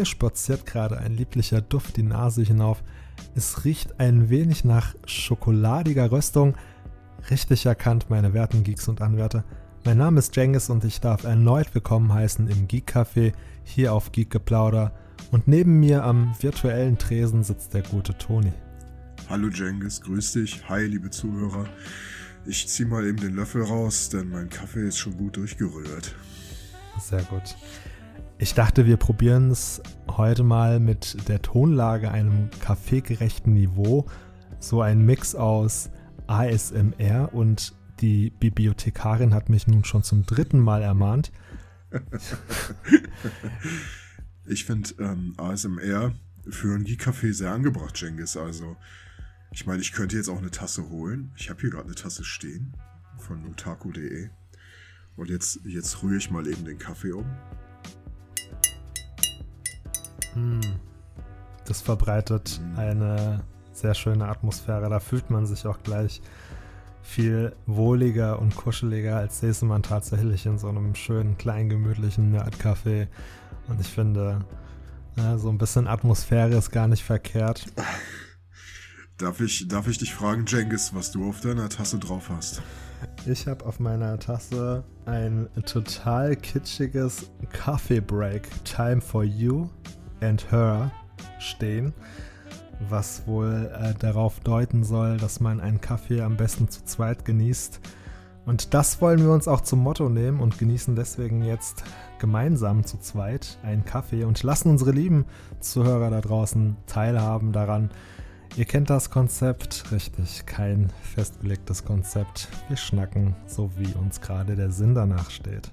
Mir spaziert gerade ein lieblicher Duft die Nase hinauf. Es riecht ein wenig nach schokoladiger Röstung. Richtig erkannt, meine werten Geeks und Anwärter. Mein Name ist Jengis und ich darf erneut willkommen heißen im Geek Café hier auf Geek Geplauder. Und neben mir am virtuellen Tresen sitzt der gute Toni. Hallo Jengis, grüß dich. Hi, liebe Zuhörer. Ich zieh mal eben den Löffel raus, denn mein Kaffee ist schon gut durchgerührt. Sehr gut. Ich dachte, wir probieren es heute mal mit der Tonlage einem kaffeegerechten Niveau. So ein Mix aus ASMR und die Bibliothekarin hat mich nun schon zum dritten Mal ermahnt. ich finde ähm, ASMR für ein Geek-Café sehr angebracht, Jengis. Also, ich meine, ich könnte jetzt auch eine Tasse holen. Ich habe hier gerade eine Tasse stehen von nutaku.de. Und jetzt, jetzt rühre ich mal eben den Kaffee um. Hm. Das verbreitet eine sehr schöne Atmosphäre. Da fühlt man sich auch gleich viel wohliger und kuscheliger, als säße man tatsächlich in so einem schönen, kleinen, gemütlichen Nerdcafé. Und ich finde, ja, so ein bisschen Atmosphäre ist gar nicht verkehrt. Darf ich, darf ich dich fragen, Jengis, was du auf deiner Tasse drauf hast? Ich habe auf meiner Tasse ein total kitschiges Coffee Break Time for You and Her stehen, was wohl äh, darauf deuten soll, dass man einen Kaffee am besten zu zweit genießt. Und das wollen wir uns auch zum Motto nehmen und genießen deswegen jetzt gemeinsam zu zweit einen Kaffee und lassen unsere lieben Zuhörer da draußen teilhaben daran. Ihr kennt das Konzept, richtig, kein festgelegtes Konzept. Wir schnacken, so wie uns gerade der Sinn danach steht.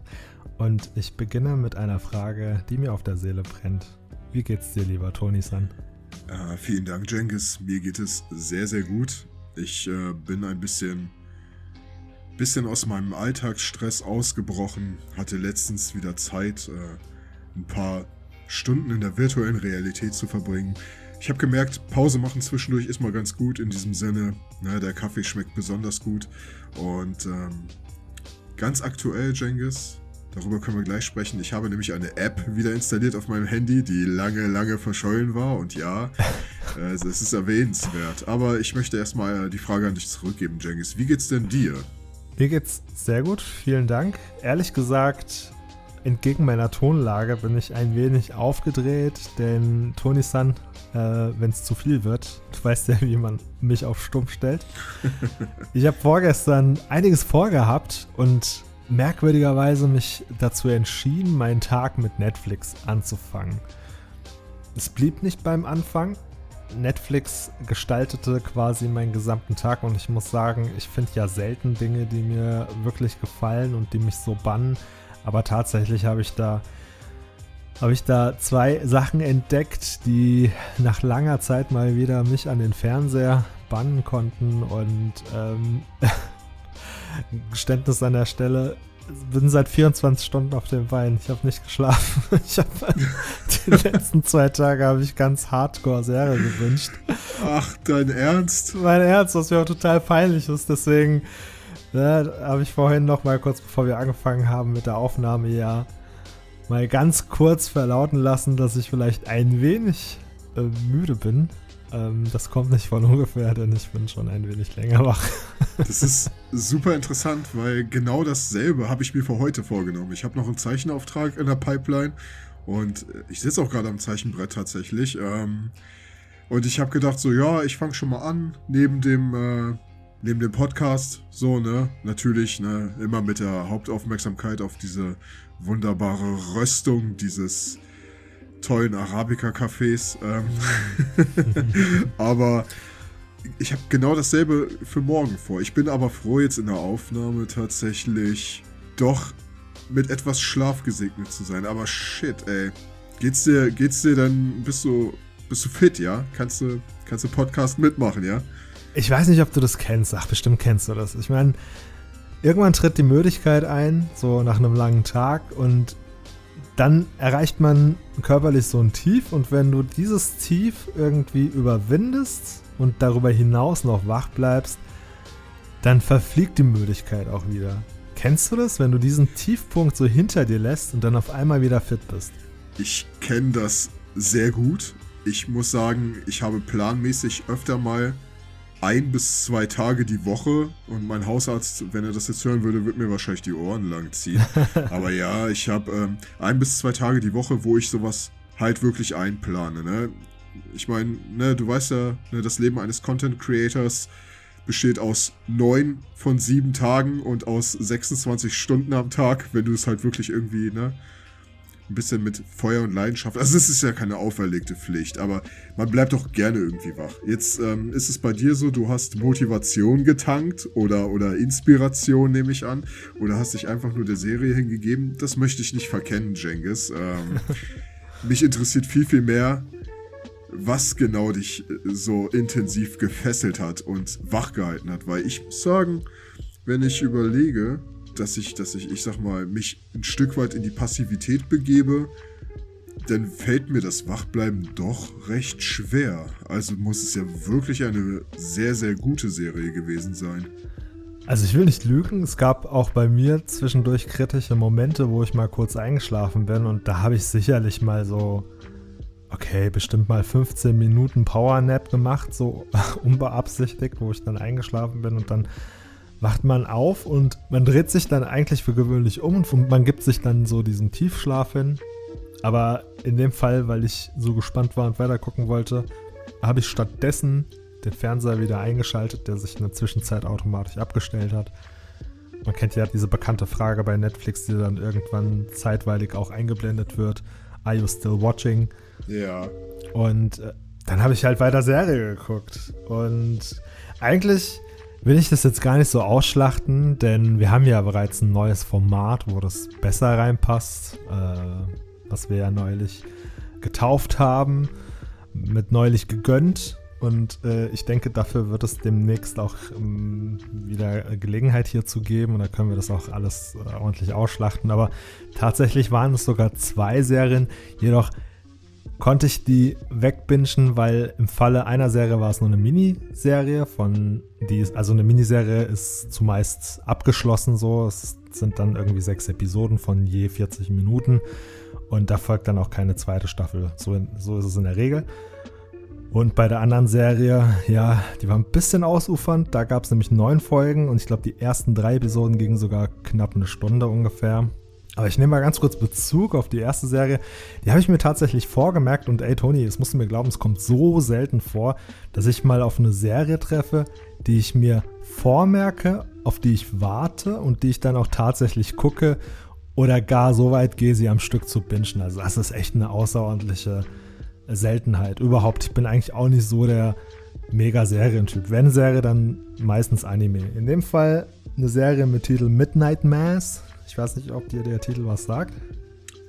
Und ich beginne mit einer Frage, die mir auf der Seele brennt. Wie geht's dir, lieber Toni-san? Äh, vielen Dank, Jengis. Mir geht es sehr, sehr gut. Ich äh, bin ein bisschen, bisschen aus meinem Alltagsstress ausgebrochen. Hatte letztens wieder Zeit, äh, ein paar Stunden in der virtuellen Realität zu verbringen. Ich habe gemerkt, Pause machen zwischendurch ist mal ganz gut in diesem Sinne. Ne, der Kaffee schmeckt besonders gut. Und ähm, ganz aktuell, Jengis, Darüber können wir gleich sprechen. Ich habe nämlich eine App wieder installiert auf meinem Handy, die lange, lange verschollen war. Und ja, äh, es ist erwähnenswert. Aber ich möchte erstmal die Frage an dich zurückgeben, Jengis. Wie geht's denn dir? Mir geht's sehr gut, vielen Dank. Ehrlich gesagt, entgegen meiner Tonlage bin ich ein wenig aufgedreht, denn Toni-san, äh, wenn es zu viel wird, du weißt ja, wie man mich auf Stumpf stellt. ich habe vorgestern einiges vorgehabt und merkwürdigerweise mich dazu entschieden, meinen Tag mit Netflix anzufangen. Es blieb nicht beim Anfang. Netflix gestaltete quasi meinen gesamten Tag und ich muss sagen, ich finde ja selten Dinge, die mir wirklich gefallen und die mich so bannen. Aber tatsächlich habe ich da ich da zwei Sachen entdeckt, die nach langer Zeit mal wieder mich an den Fernseher bannen konnten und ähm, Geständnis an der Stelle. Bin seit 24 Stunden auf dem Bein. Ich habe nicht geschlafen. Ich habe die letzten zwei Tage habe ich ganz Hardcore-Serie gewünscht. Ach, dein Ernst? Mein Ernst, was mir auch total peinlich ist. Deswegen ne, habe ich vorhin noch mal kurz bevor wir angefangen haben mit der Aufnahme ja mal ganz kurz verlauten lassen, dass ich vielleicht ein wenig äh, müde bin. Ähm, das kommt nicht von ungefähr, denn ich bin schon ein wenig länger wach. das ist super interessant, weil genau dasselbe habe ich mir für heute vorgenommen. Ich habe noch einen Zeichenauftrag in der Pipeline und ich sitze auch gerade am Zeichenbrett tatsächlich. Ähm, und ich habe gedacht, so, ja, ich fange schon mal an, neben dem, äh, neben dem Podcast, so, ne, natürlich, ne, immer mit der Hauptaufmerksamkeit auf diese wunderbare Röstung dieses tollen Arabica-Cafés. Ähm. aber ich habe genau dasselbe für morgen vor. Ich bin aber froh, jetzt in der Aufnahme tatsächlich doch mit etwas Schlaf gesegnet zu sein. Aber shit, ey. Geht's dir, geht's dir dann, bist du, bist du fit, ja? Kannst du, kannst du Podcast mitmachen, ja? Ich weiß nicht, ob du das kennst. Ach, bestimmt kennst du das. Ich meine, irgendwann tritt die Möglichkeit ein, so nach einem langen Tag und dann erreicht man körperlich so ein Tief und wenn du dieses Tief irgendwie überwindest und darüber hinaus noch wach bleibst, dann verfliegt die Müdigkeit auch wieder. Kennst du das, wenn du diesen Tiefpunkt so hinter dir lässt und dann auf einmal wieder fit bist? Ich kenne das sehr gut. Ich muss sagen, ich habe planmäßig öfter mal ein bis zwei Tage die Woche und mein Hausarzt, wenn er das jetzt hören würde, würde mir wahrscheinlich die Ohren lang ziehen. Aber ja, ich habe ähm, ein bis zwei Tage die Woche, wo ich sowas halt wirklich einplane. Ne? Ich meine, ne, du weißt ja, ne, das Leben eines Content Creators besteht aus neun von sieben Tagen und aus 26 Stunden am Tag, wenn du es halt wirklich irgendwie, ne, ein bisschen mit Feuer und Leidenschaft. Also es ist ja keine auferlegte Pflicht, aber man bleibt doch gerne irgendwie wach. Jetzt ähm, ist es bei dir so, du hast Motivation getankt oder, oder Inspiration, nehme ich an, oder hast dich einfach nur der Serie hingegeben. Das möchte ich nicht verkennen, Jengis. Ähm, mich interessiert viel, viel mehr, was genau dich äh, so intensiv gefesselt hat und wachgehalten hat, weil ich muss sagen, wenn ich überlege, dass ich, dass ich, ich sag mal, mich ein Stück weit in die Passivität begebe, dann fällt mir das Wachbleiben doch recht schwer. Also muss es ja wirklich eine sehr, sehr gute Serie gewesen sein. Also ich will nicht lügen, es gab auch bei mir zwischendurch kritische Momente, wo ich mal kurz eingeschlafen bin und da habe ich sicherlich mal so, okay, bestimmt mal 15 Minuten Powernap gemacht, so unbeabsichtigt, wo ich dann eingeschlafen bin und dann wacht man auf und man dreht sich dann eigentlich für gewöhnlich um und man gibt sich dann so diesen Tiefschlaf hin. Aber in dem Fall, weil ich so gespannt war und weiter gucken wollte, habe ich stattdessen den Fernseher wieder eingeschaltet, der sich in der Zwischenzeit automatisch abgestellt hat. Man kennt ja diese bekannte Frage bei Netflix, die dann irgendwann zeitweilig auch eingeblendet wird. Are you still watching? Ja. Und äh, dann habe ich halt weiter Serie geguckt. Und eigentlich will ich das jetzt gar nicht so ausschlachten, denn wir haben ja bereits ein neues Format, wo das besser reinpasst, äh, was wir ja neulich getauft haben, mit neulich gegönnt. Und äh, ich denke, dafür wird es demnächst auch ähm, wieder Gelegenheit hierzu geben und da können wir das auch alles äh, ordentlich ausschlachten. Aber tatsächlich waren es sogar zwei Serien, jedoch konnte ich die wegbingen, weil im Falle einer Serie war es nur eine Miniserie von die ist, also eine Miniserie ist zumeist abgeschlossen so. Es sind dann irgendwie sechs Episoden von je 40 Minuten und da folgt dann auch keine zweite Staffel. So, so ist es in der Regel. Und bei der anderen Serie, ja, die war ein bisschen ausufernd. Da gab es nämlich neun Folgen und ich glaube, die ersten drei Episoden gingen sogar knapp eine Stunde ungefähr. Aber ich nehme mal ganz kurz Bezug auf die erste Serie. Die habe ich mir tatsächlich vorgemerkt und ey Toni, es musst du mir glauben, es kommt so selten vor, dass ich mal auf eine Serie treffe, die ich mir vormerke, auf die ich warte und die ich dann auch tatsächlich gucke oder gar so weit gehe, sie am Stück zu bingen. Also das ist echt eine außerordentliche Seltenheit. Überhaupt, ich bin eigentlich auch nicht so der Mega-Serientyp. Wenn Serie, dann meistens Anime. In dem Fall eine Serie mit Titel Midnight Mass. Ich weiß nicht, ob dir der Titel was sagt.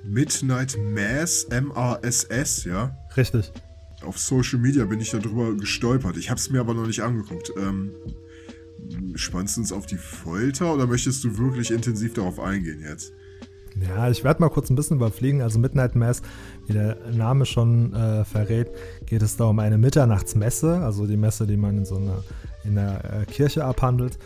Midnight Mass, M-A-S-S, ja? Richtig. Auf Social Media bin ich darüber gestolpert. Ich habe es mir aber noch nicht angeguckt. Ähm, spannst du uns auf die Folter oder möchtest du wirklich intensiv darauf eingehen jetzt? Ja, ich werde mal kurz ein bisschen überfliegen. Also Midnight Mass, wie der Name schon äh, verrät, geht es da um eine Mitternachtsmesse, also die Messe, die man in so einer in der äh, Kirche abhandelt.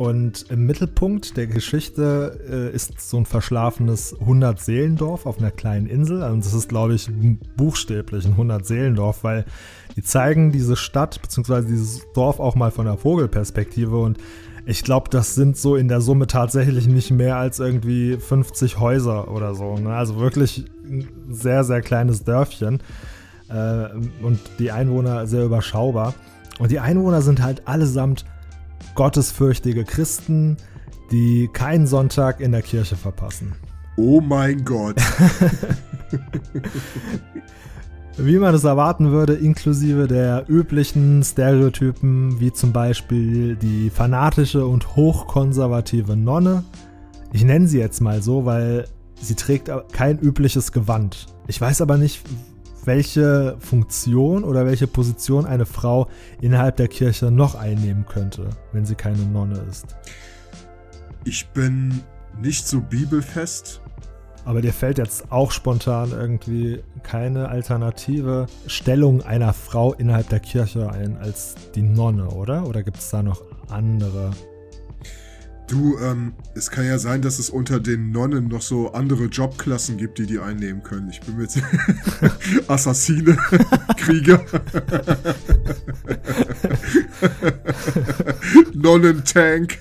Und im Mittelpunkt der Geschichte äh, ist so ein verschlafenes 100-Seelendorf auf einer kleinen Insel. Und das ist, glaube ich, buchstäblich ein 100-Seelendorf, weil die zeigen diese Stadt bzw. dieses Dorf auch mal von der Vogelperspektive. Und ich glaube, das sind so in der Summe tatsächlich nicht mehr als irgendwie 50 Häuser oder so. Ne? Also wirklich ein sehr, sehr kleines Dörfchen. Äh, und die Einwohner sehr überschaubar. Und die Einwohner sind halt allesamt gottesfürchtige Christen, die keinen Sonntag in der Kirche verpassen. Oh mein Gott. Wie man es erwarten würde, inklusive der üblichen Stereotypen, wie zum Beispiel die fanatische und hochkonservative Nonne. Ich nenne sie jetzt mal so, weil sie trägt kein übliches Gewand. Ich weiß aber nicht, welche Funktion oder welche Position eine Frau innerhalb der Kirche noch einnehmen könnte, wenn sie keine Nonne ist. Ich bin nicht so bibelfest. Aber dir fällt jetzt auch spontan irgendwie keine alternative Stellung einer Frau innerhalb der Kirche ein als die Nonne, oder? Oder gibt es da noch andere? Du, ähm, es kann ja sein, dass es unter den Nonnen noch so andere Jobklassen gibt, die die einnehmen können. Ich bin mit Assassine, Krieger, Nonnentank.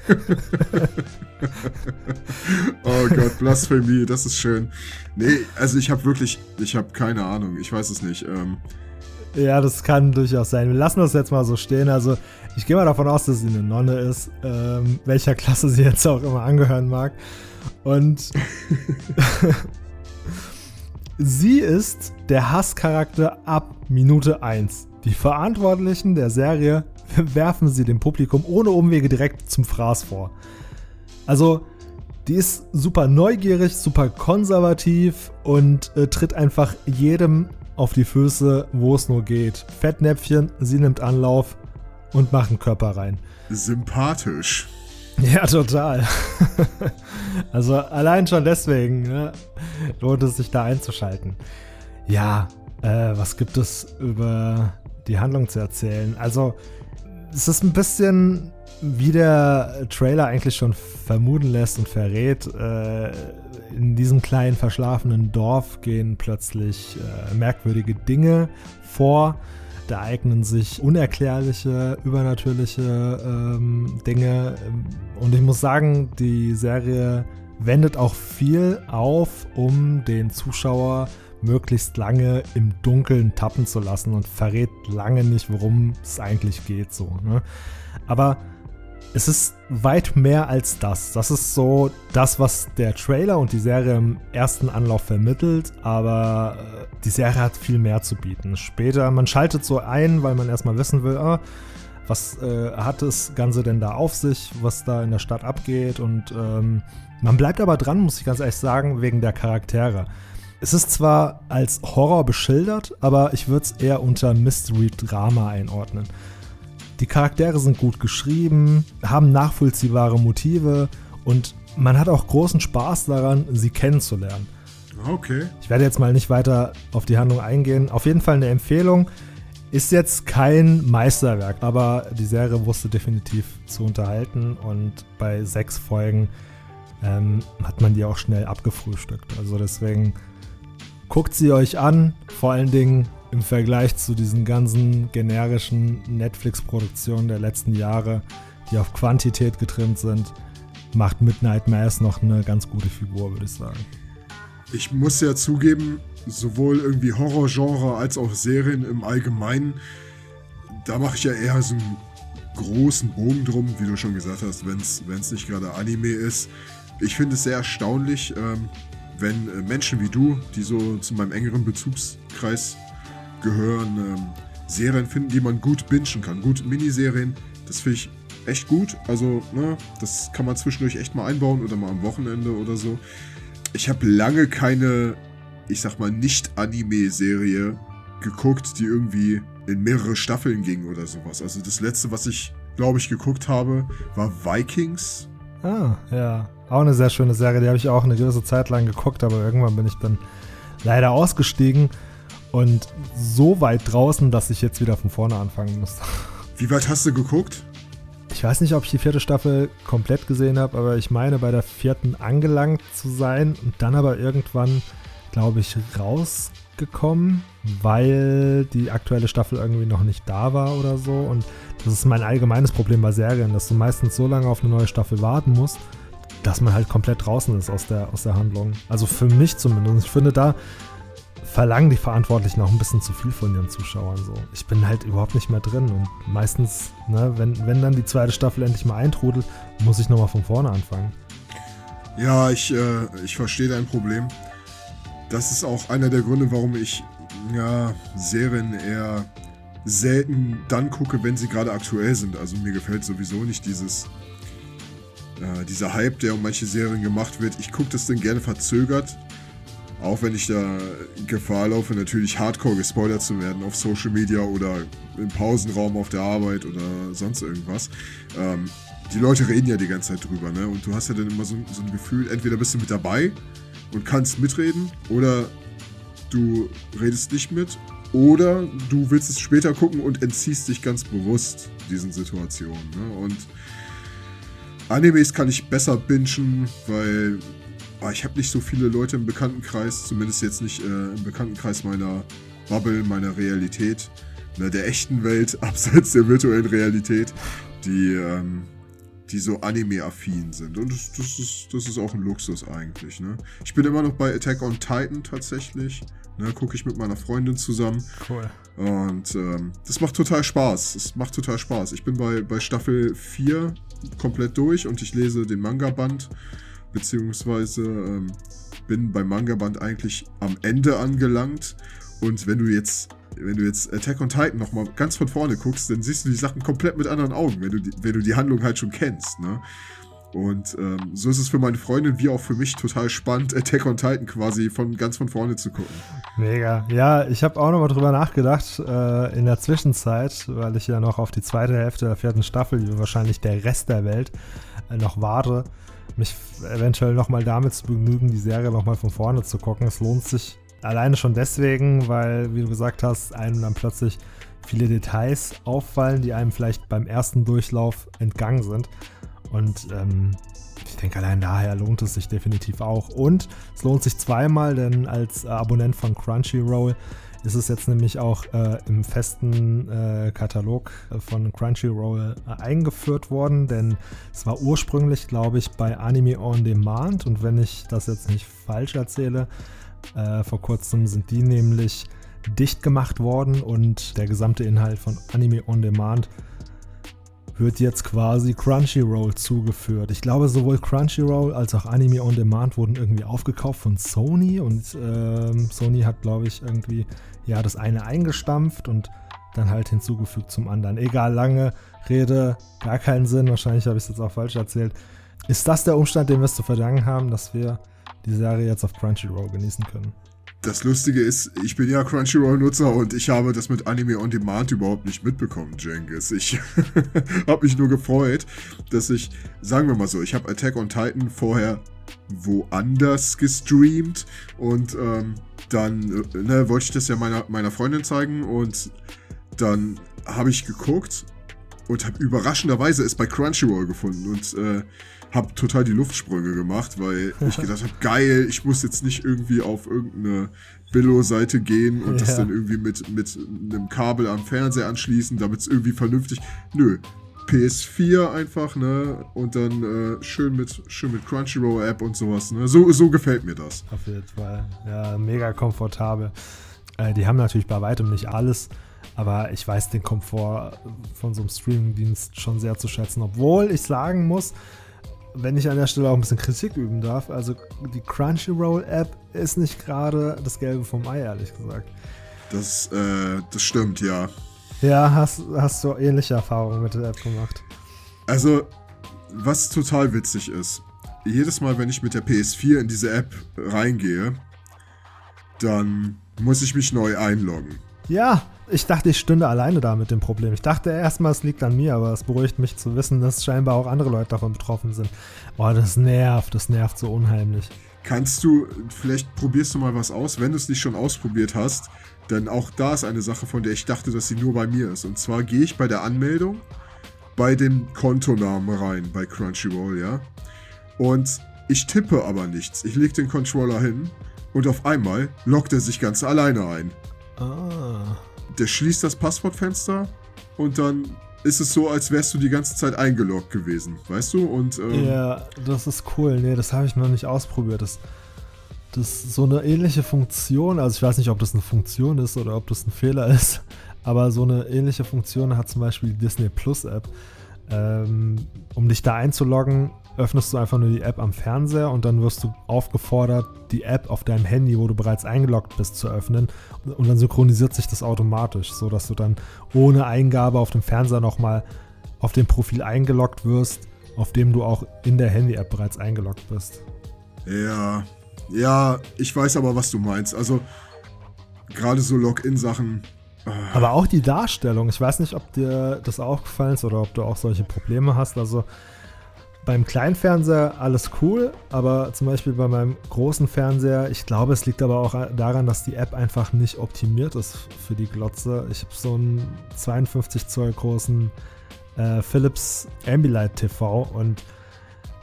oh Gott, Blasphemie, das ist schön. Nee, also ich habe wirklich, ich habe keine Ahnung, ich weiß es nicht. Ähm, ja, das kann durchaus sein. Wir lassen das jetzt mal so stehen. Also, ich gehe mal davon aus, dass sie eine Nonne ist, ähm, welcher Klasse sie jetzt auch immer angehören mag. Und sie ist der Hasscharakter ab Minute 1. Die Verantwortlichen der Serie werfen sie dem Publikum ohne Umwege direkt zum Fraß vor. Also, die ist super neugierig, super konservativ und äh, tritt einfach jedem auf die Füße, wo es nur geht. Fettnäpfchen, sie nimmt Anlauf und macht einen Körper rein. Sympathisch. Ja, total. also allein schon deswegen ne, lohnt es sich da einzuschalten. Ja, äh, was gibt es über die Handlung zu erzählen? Also es ist ein bisschen wie der Trailer eigentlich schon vermuten lässt und verrät, äh, in diesem kleinen verschlafenen Dorf gehen plötzlich äh, merkwürdige Dinge vor. Da eignen sich unerklärliche, übernatürliche ähm, Dinge. Und ich muss sagen, die Serie wendet auch viel auf, um den Zuschauer möglichst lange im Dunkeln tappen zu lassen und verrät lange nicht, worum es eigentlich geht. So, ne? Aber es ist weit mehr als das. Das ist so das, was der Trailer und die Serie im ersten Anlauf vermittelt, aber äh, die Serie hat viel mehr zu bieten. Später, man schaltet so ein, weil man erstmal wissen will, ah, was äh, hat das Ganze denn da auf sich, was da in der Stadt abgeht und ähm, man bleibt aber dran, muss ich ganz ehrlich sagen, wegen der Charaktere. Es ist zwar als Horror beschildert, aber ich würde es eher unter Mystery Drama einordnen. Die Charaktere sind gut geschrieben, haben nachvollziehbare Motive und man hat auch großen Spaß daran, sie kennenzulernen. Okay. Ich werde jetzt mal nicht weiter auf die Handlung eingehen. Auf jeden Fall eine Empfehlung. Ist jetzt kein Meisterwerk, aber die Serie wusste definitiv zu unterhalten und bei sechs Folgen ähm, hat man die auch schnell abgefrühstückt. Also deswegen guckt sie euch an. Vor allen Dingen im Vergleich zu diesen ganzen generischen Netflix-Produktionen der letzten Jahre, die auf Quantität getrimmt sind, macht Midnight Mass noch eine ganz gute Figur, würde ich sagen. Ich muss ja zugeben, sowohl irgendwie Horrorgenre als auch Serien im Allgemeinen, da mache ich ja eher so einen großen Bogen drum, wie du schon gesagt hast, wenn es nicht gerade Anime ist. Ich finde es sehr erstaunlich, ähm, wenn äh, Menschen wie du, die so zu meinem engeren Bezugskreis gehören ähm, Serien finden, die man gut bingen kann. Gut, Miniserien, das finde ich echt gut. Also, ne, das kann man zwischendurch echt mal einbauen oder mal am Wochenende oder so. Ich habe lange keine, ich sag mal, Nicht-Anime-Serie geguckt, die irgendwie in mehrere Staffeln ging oder sowas. Also das letzte, was ich, glaube ich, geguckt habe, war Vikings. Ah, ja. Auch eine sehr schöne Serie, die habe ich auch eine gewisse Zeit lang geguckt, aber irgendwann bin ich dann leider ausgestiegen. Und so weit draußen, dass ich jetzt wieder von vorne anfangen muss. Wie weit hast du geguckt? Ich weiß nicht, ob ich die vierte Staffel komplett gesehen habe, aber ich meine bei der vierten angelangt zu sein und dann aber irgendwann, glaube ich, rausgekommen, weil die aktuelle Staffel irgendwie noch nicht da war oder so. Und das ist mein allgemeines Problem bei Serien, dass du meistens so lange auf eine neue Staffel warten musst, dass man halt komplett draußen ist aus der, aus der Handlung. Also für mich zumindest. Ich finde, da verlangen die Verantwortlichen auch ein bisschen zu viel von ihren Zuschauern. So. Ich bin halt überhaupt nicht mehr drin und meistens, ne, wenn, wenn dann die zweite Staffel endlich mal eintrudelt, muss ich nochmal von vorne anfangen. Ja, ich, äh, ich verstehe dein Problem. Das ist auch einer der Gründe, warum ich ja, Serien eher selten dann gucke, wenn sie gerade aktuell sind. Also mir gefällt sowieso nicht dieses äh, dieser Hype, der um manche Serien gemacht wird. Ich gucke das dann gerne verzögert, auch wenn ich da Gefahr laufe, natürlich hardcore gespoilert zu werden auf Social Media oder im Pausenraum auf der Arbeit oder sonst irgendwas. Ähm, die Leute reden ja die ganze Zeit drüber, ne? Und du hast ja dann immer so, so ein Gefühl, entweder bist du mit dabei und kannst mitreden oder du redest nicht mit oder du willst es später gucken und entziehst dich ganz bewusst diesen Situationen. Ne? Und Animes kann ich besser bingen, weil oh, ich habe nicht so viele Leute im Bekanntenkreis, zumindest jetzt nicht äh, im Bekanntenkreis meiner Bubble, meiner Realität, ne, der echten Welt, abseits der virtuellen Realität, die, ähm, die so Anime-affin sind. Und das, das, ist, das ist auch ein Luxus eigentlich. Ne? Ich bin immer noch bei Attack on Titan tatsächlich. Ne, Gucke ich mit meiner Freundin zusammen. Cool. Und ähm, das macht total Spaß. Das macht total Spaß. Ich bin bei, bei Staffel 4 komplett durch und ich lese den Manga-Band. Beziehungsweise ähm, bin beim Manga-Band eigentlich am Ende angelangt. Und wenn du jetzt wenn du jetzt Attack on Titan nochmal ganz von vorne guckst, dann siehst du die Sachen komplett mit anderen Augen, wenn du die, wenn du die Handlung halt schon kennst, ne? Und ähm, so ist es für meine Freundin wie auch für mich total spannend, Attack on Titan quasi von ganz von vorne zu gucken. Mega. Ja, ich habe auch nochmal drüber nachgedacht äh, in der Zwischenzeit, weil ich ja noch auf die zweite Hälfte der vierten Staffel, wie wahrscheinlich der Rest der Welt, äh, noch warte, mich eventuell nochmal damit zu begnügen, die Serie nochmal von vorne zu gucken. Es lohnt sich alleine schon deswegen, weil, wie du gesagt hast, einem dann plötzlich viele Details auffallen, die einem vielleicht beim ersten Durchlauf entgangen sind. Und ähm, ich denke, allein daher lohnt es sich definitiv auch. Und es lohnt sich zweimal, denn als Abonnent von Crunchyroll ist es jetzt nämlich auch äh, im festen äh, Katalog von Crunchyroll äh, eingeführt worden, denn es war ursprünglich, glaube ich, bei Anime On Demand. Und wenn ich das jetzt nicht falsch erzähle, äh, vor kurzem sind die nämlich dicht gemacht worden. Und der gesamte Inhalt von Anime On Demand wird jetzt quasi Crunchyroll zugeführt. Ich glaube, sowohl Crunchyroll als auch Anime On Demand wurden irgendwie aufgekauft von Sony und ähm, Sony hat, glaube ich, irgendwie ja das eine eingestampft und dann halt hinzugefügt zum anderen. Egal, lange Rede, gar keinen Sinn. Wahrscheinlich habe ich es jetzt auch falsch erzählt. Ist das der Umstand, den wir es zu verdanken haben, dass wir die Serie jetzt auf Crunchyroll genießen können? Das Lustige ist, ich bin ja Crunchyroll-Nutzer und ich habe das mit Anime on Demand überhaupt nicht mitbekommen, Jengis. Ich habe mich nur gefreut, dass ich, sagen wir mal so, ich habe Attack on Titan vorher woanders gestreamt und ähm, dann äh, ne, wollte ich das ja meiner, meiner Freundin zeigen und dann habe ich geguckt und habe überraschenderweise es bei Crunchyroll gefunden und äh, habe total die Luftsprünge gemacht, weil ich gedacht habe, geil, ich muss jetzt nicht irgendwie auf irgendeine Billo-Seite gehen und ja. das dann irgendwie mit, mit einem Kabel am Fernseher anschließen, damit es irgendwie vernünftig. Nö. PS4 einfach, ne? Und dann äh, schön mit schön mit Crunchyroll-App und sowas, ne? So, so gefällt mir das. Auf jeden Fall. Ja, mega komfortabel. Äh, die haben natürlich bei weitem nicht alles, aber ich weiß den Komfort von so einem Streaming-Dienst schon sehr zu schätzen, obwohl ich sagen muss, wenn ich an der Stelle auch ein bisschen Kritik üben darf, also die Crunchyroll-App ist nicht gerade das Gelbe vom Ei, ehrlich gesagt. Das, äh, das stimmt, ja. Ja, hast, hast du ähnliche Erfahrungen mit der App gemacht? Also, was total witzig ist, jedes Mal, wenn ich mit der PS4 in diese App reingehe, dann muss ich mich neu einloggen. Ja, ich dachte, ich stünde alleine da mit dem Problem. Ich dachte erstmal, es liegt an mir, aber es beruhigt mich zu wissen, dass scheinbar auch andere Leute davon betroffen sind. Boah, das nervt, das nervt so unheimlich. Kannst du, vielleicht probierst du mal was aus, wenn du es nicht schon ausprobiert hast, denn auch da ist eine Sache, von der ich dachte, dass sie nur bei mir ist. Und zwar gehe ich bei der Anmeldung bei dem Kontonamen rein, bei Crunchyroll, ja. Und ich tippe aber nichts. Ich lege den Controller hin und auf einmal lockt er sich ganz alleine ein. Ah der schließt das Passwortfenster und dann ist es so, als wärst du die ganze Zeit eingeloggt gewesen, weißt du? Und, ähm, ja, das ist cool. Nee, das habe ich noch nicht ausprobiert. Das, das so eine ähnliche Funktion, also ich weiß nicht, ob das eine Funktion ist oder ob das ein Fehler ist, aber so eine ähnliche Funktion hat zum Beispiel die Disney Plus App. Ähm, um dich da einzuloggen, öffnest du einfach nur die App am Fernseher und dann wirst du aufgefordert, die App auf deinem Handy, wo du bereits eingeloggt bist, zu öffnen. Und dann synchronisiert sich das automatisch, sodass du dann ohne Eingabe auf dem Fernseher nochmal auf dem Profil eingeloggt wirst, auf dem du auch in der Handy-App bereits eingeloggt bist. Ja, ja, ich weiß aber, was du meinst. Also gerade so Login-Sachen. Ah. Aber auch die Darstellung. Ich weiß nicht, ob dir das aufgefallen ist oder ob du auch solche Probleme hast. Also beim kleinen Fernseher alles cool, aber zum Beispiel bei meinem großen Fernseher, ich glaube, es liegt aber auch daran, dass die App einfach nicht optimiert ist für die Glotze. Ich habe so einen 52 Zoll großen äh, Philips Ambilight TV und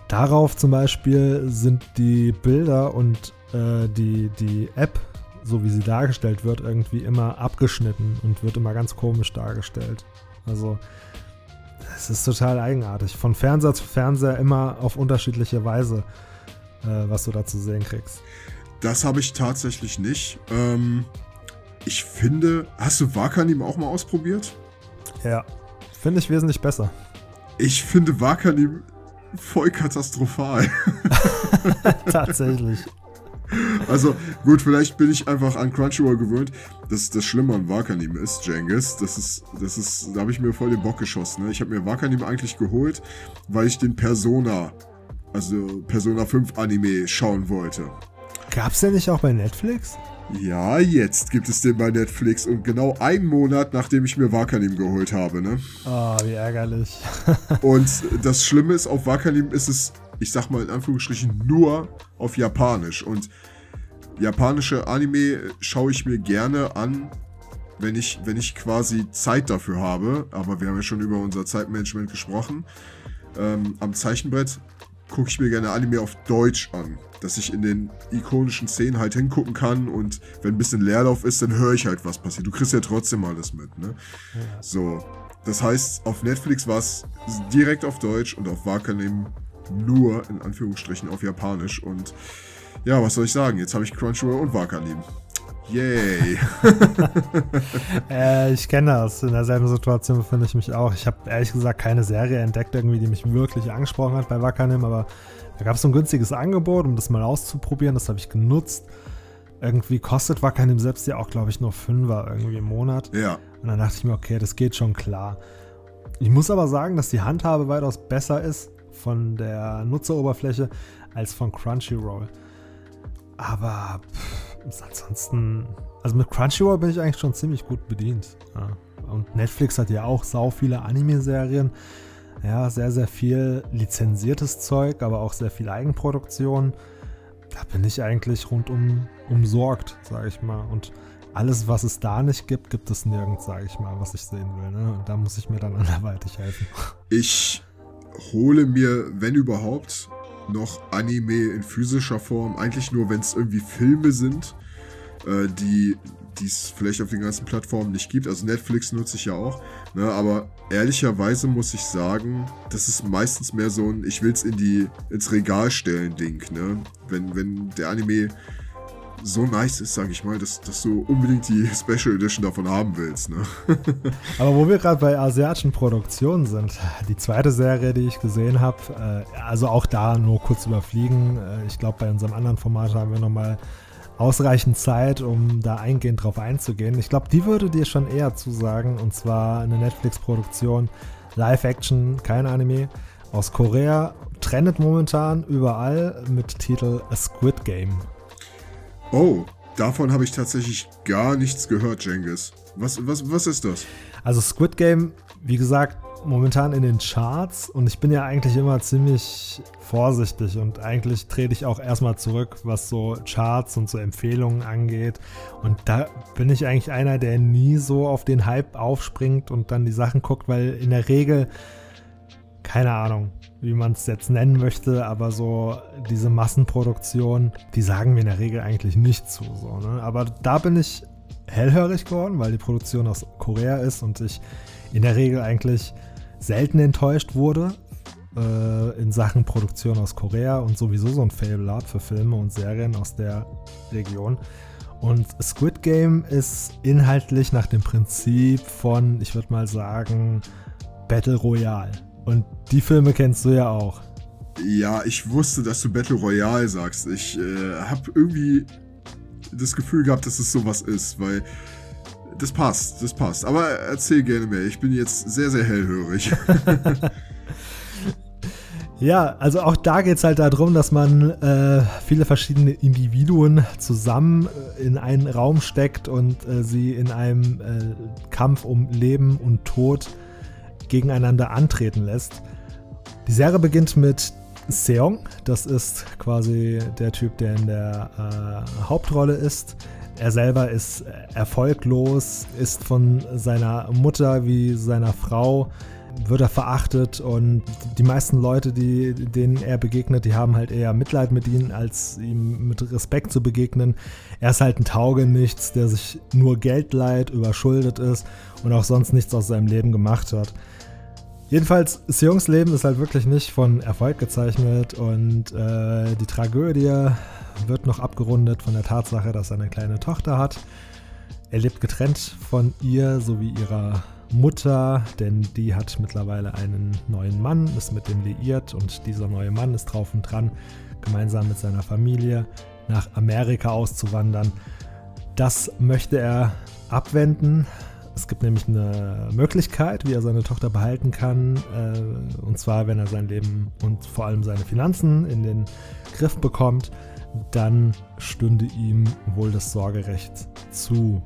darauf zum Beispiel sind die Bilder und äh, die, die App, so wie sie dargestellt wird, irgendwie immer abgeschnitten und wird immer ganz komisch dargestellt. Also es ist total eigenartig. Von Fernseher zu Fernseher immer auf unterschiedliche Weise, äh, was du da zu sehen kriegst. Das habe ich tatsächlich nicht. Ähm, ich finde, hast du Wakanim auch mal ausprobiert? Ja, finde ich wesentlich besser. Ich finde Wakanim voll katastrophal. Tatsächlich. Also, gut, vielleicht bin ich einfach an Crunchyroll gewöhnt. Das, das Schlimme an Wakanim ist, Jengis, das ist, das ist, da habe ich mir voll den Bock geschossen. Ne? Ich habe mir Wakanim eigentlich geholt, weil ich den Persona, also Persona 5 Anime schauen wollte. Gab's den nicht auch bei Netflix? Ja, jetzt gibt es den bei Netflix und genau einen Monat, nachdem ich mir Wakanim geholt habe, ne? Oh, wie ärgerlich. und das Schlimme ist, auf Wakanim ist es, ich sag mal in Anführungsstrichen, nur auf Japanisch. Und japanische Anime schaue ich mir gerne an, wenn ich, wenn ich quasi Zeit dafür habe. Aber wir haben ja schon über unser Zeitmanagement gesprochen. Ähm, am Zeichenbrett gucke ich mir gerne Anime auf Deutsch an. Dass ich in den ikonischen Szenen halt hingucken kann und wenn ein bisschen Leerlauf ist, dann höre ich halt, was passiert. Du kriegst ja trotzdem alles mit, ne? So. Das heißt, auf Netflix war es direkt auf Deutsch und auf Wakanim nur in Anführungsstrichen auf Japanisch. Und ja, was soll ich sagen? Jetzt habe ich Crunchyroll und Wakanim. Yay. äh, ich kenne das. In derselben Situation befinde ich mich auch. Ich habe ehrlich gesagt keine Serie entdeckt, irgendwie, die mich wirklich angesprochen hat bei Wakanim, aber da gab es so ein günstiges Angebot, um das mal auszuprobieren. Das habe ich genutzt. Irgendwie kostet Wakanim selbst ja auch, glaube ich, nur Fünfer irgendwie im Monat. Ja. Und dann dachte ich mir, okay, das geht schon klar. Ich muss aber sagen, dass die Handhabe weitaus besser ist von der Nutzeroberfläche als von Crunchyroll. Aber pff, ansonsten, also mit Crunchyroll bin ich eigentlich schon ziemlich gut bedient. Ja. Und Netflix hat ja auch sau viele Anime-Serien. Ja, sehr, sehr viel lizenziertes Zeug, aber auch sehr viel Eigenproduktion. Da bin ich eigentlich rundum umsorgt, sage ich mal. Und alles, was es da nicht gibt, gibt es nirgends, sage ich mal, was ich sehen will. Ne? Und da muss ich mir dann anderweitig helfen. Ich hole mir, wenn überhaupt, noch Anime in physischer Form. Eigentlich nur, wenn es irgendwie Filme sind, äh, die es vielleicht auf den ganzen Plattformen nicht gibt. Also Netflix nutze ich ja auch. Ne? Aber ehrlicherweise muss ich sagen, das ist meistens mehr so ein, ich will es in die, ins Regal stellen Ding. Ne? Wenn, wenn der Anime so nice ist, sage ich mal, dass, dass du unbedingt die Special Edition davon haben willst. Ne? Aber wo wir gerade bei asiatischen Produktionen sind, die zweite Serie, die ich gesehen habe, äh, also auch da nur kurz überfliegen. Äh, ich glaube, bei unserem anderen Format haben wir nochmal ausreichend Zeit, um da eingehend drauf einzugehen. Ich glaube, die würde dir schon eher zusagen, und zwar eine Netflix-Produktion, Live-Action, kein Anime, aus Korea, trendet momentan überall mit Titel A Squid Game. Oh, davon habe ich tatsächlich gar nichts gehört, Jengis. Was, was, was ist das? Also Squid Game, wie gesagt, momentan in den Charts und ich bin ja eigentlich immer ziemlich vorsichtig und eigentlich trete ich auch erstmal zurück, was so Charts und so Empfehlungen angeht. Und da bin ich eigentlich einer, der nie so auf den Hype aufspringt und dann die Sachen guckt, weil in der Regel, keine Ahnung, wie man es jetzt nennen möchte, aber so diese Massenproduktion, die sagen mir in der Regel eigentlich nicht zu. So, ne? Aber da bin ich hellhörig geworden, weil die Produktion aus Korea ist und ich in der Regel eigentlich selten enttäuscht wurde äh, in Sachen Produktion aus Korea und sowieso so ein Fable hat für Filme und Serien aus der Region. Und Squid Game ist inhaltlich nach dem Prinzip von, ich würde mal sagen, Battle Royale. Und die Filme kennst du ja auch. Ja, ich wusste, dass du Battle Royale sagst. Ich äh, habe irgendwie das Gefühl gehabt, dass es sowas ist, weil das passt, das passt. Aber erzähl gerne mehr. Ich bin jetzt sehr, sehr hellhörig. ja, also auch da geht es halt darum, dass man äh, viele verschiedene Individuen zusammen äh, in einen Raum steckt und äh, sie in einem äh, Kampf um Leben und Tod gegeneinander antreten lässt. Die Serie beginnt mit Seong, das ist quasi der Typ, der in der äh, Hauptrolle ist. Er selber ist erfolglos, ist von seiner Mutter wie seiner Frau wird er verachtet und die meisten Leute, die, denen er begegnet, die haben halt eher Mitleid mit ihm, als ihm mit Respekt zu begegnen. Er ist halt ein Taugenichts, der sich nur Geld leiht, überschuldet ist und auch sonst nichts aus seinem Leben gemacht hat. Jedenfalls, Seungs Leben ist halt wirklich nicht von Erfolg gezeichnet und äh, die Tragödie wird noch abgerundet von der Tatsache, dass er eine kleine Tochter hat. Er lebt getrennt von ihr sowie ihrer Mutter, denn die hat mittlerweile einen neuen Mann, ist mit dem liiert und dieser neue Mann ist drauf und dran, gemeinsam mit seiner Familie nach Amerika auszuwandern. Das möchte er abwenden. Es gibt nämlich eine Möglichkeit, wie er seine Tochter behalten kann. Äh, und zwar, wenn er sein Leben und vor allem seine Finanzen in den Griff bekommt, dann stünde ihm wohl das Sorgerecht zu.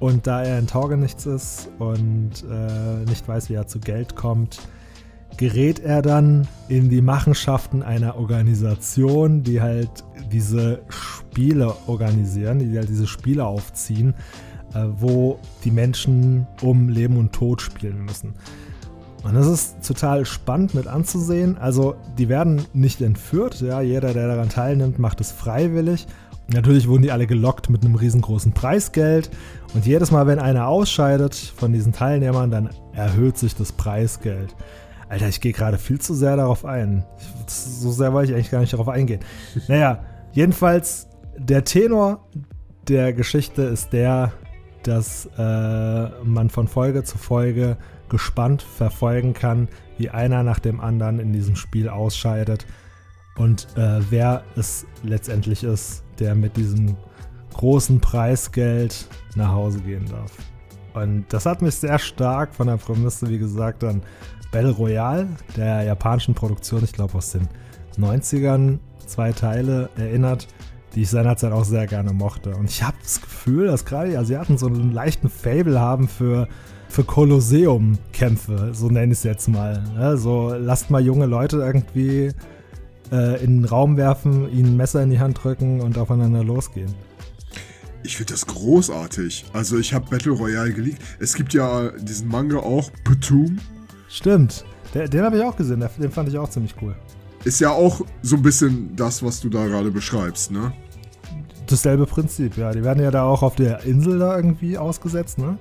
Und da er ein Taugenichts ist und äh, nicht weiß, wie er zu Geld kommt, gerät er dann in die Machenschaften einer Organisation, die halt diese Spiele organisieren, die halt diese Spiele aufziehen, wo die Menschen um Leben und Tod spielen müssen. Und das ist total spannend mit anzusehen. Also, die werden nicht entführt. Ja, jeder, der daran teilnimmt, macht es freiwillig. Natürlich wurden die alle gelockt mit einem riesengroßen Preisgeld. Und jedes Mal, wenn einer ausscheidet von diesen Teilnehmern, dann erhöht sich das Preisgeld. Alter, ich gehe gerade viel zu sehr darauf ein. So sehr wollte ich eigentlich gar nicht darauf eingehen. Naja, jedenfalls, der Tenor der Geschichte ist der, dass äh, man von Folge zu Folge gespannt verfolgen kann, wie einer nach dem anderen in diesem Spiel ausscheidet und äh, wer es letztendlich ist, der mit diesem großen Preisgeld nach Hause gehen darf. Und das hat mich sehr stark von der Prämisse, wie gesagt, an Battle Royale, der japanischen Produktion, ich glaube aus den 90ern, zwei Teile erinnert, die ich seinerzeit auch sehr gerne mochte. Und ich habe das Gefühl, dass gerade die Asiaten so einen leichten Fable haben für, für Kolosseum-Kämpfe, so nenne ich es jetzt mal. Ne? So lasst mal junge Leute irgendwie äh, in den Raum werfen, ihnen ein Messer in die Hand drücken und aufeinander losgehen. Ich finde das großartig. Also ich habe Battle Royale geliebt. Es gibt ja diesen Manga auch, Patum. Stimmt. Den, den habe ich auch gesehen. Den fand ich auch ziemlich cool. Ist ja auch so ein bisschen das, was du da gerade beschreibst, ne? Dasselbe Prinzip, ja. Die werden ja da auch auf der Insel da irgendwie ausgesetzt, ne?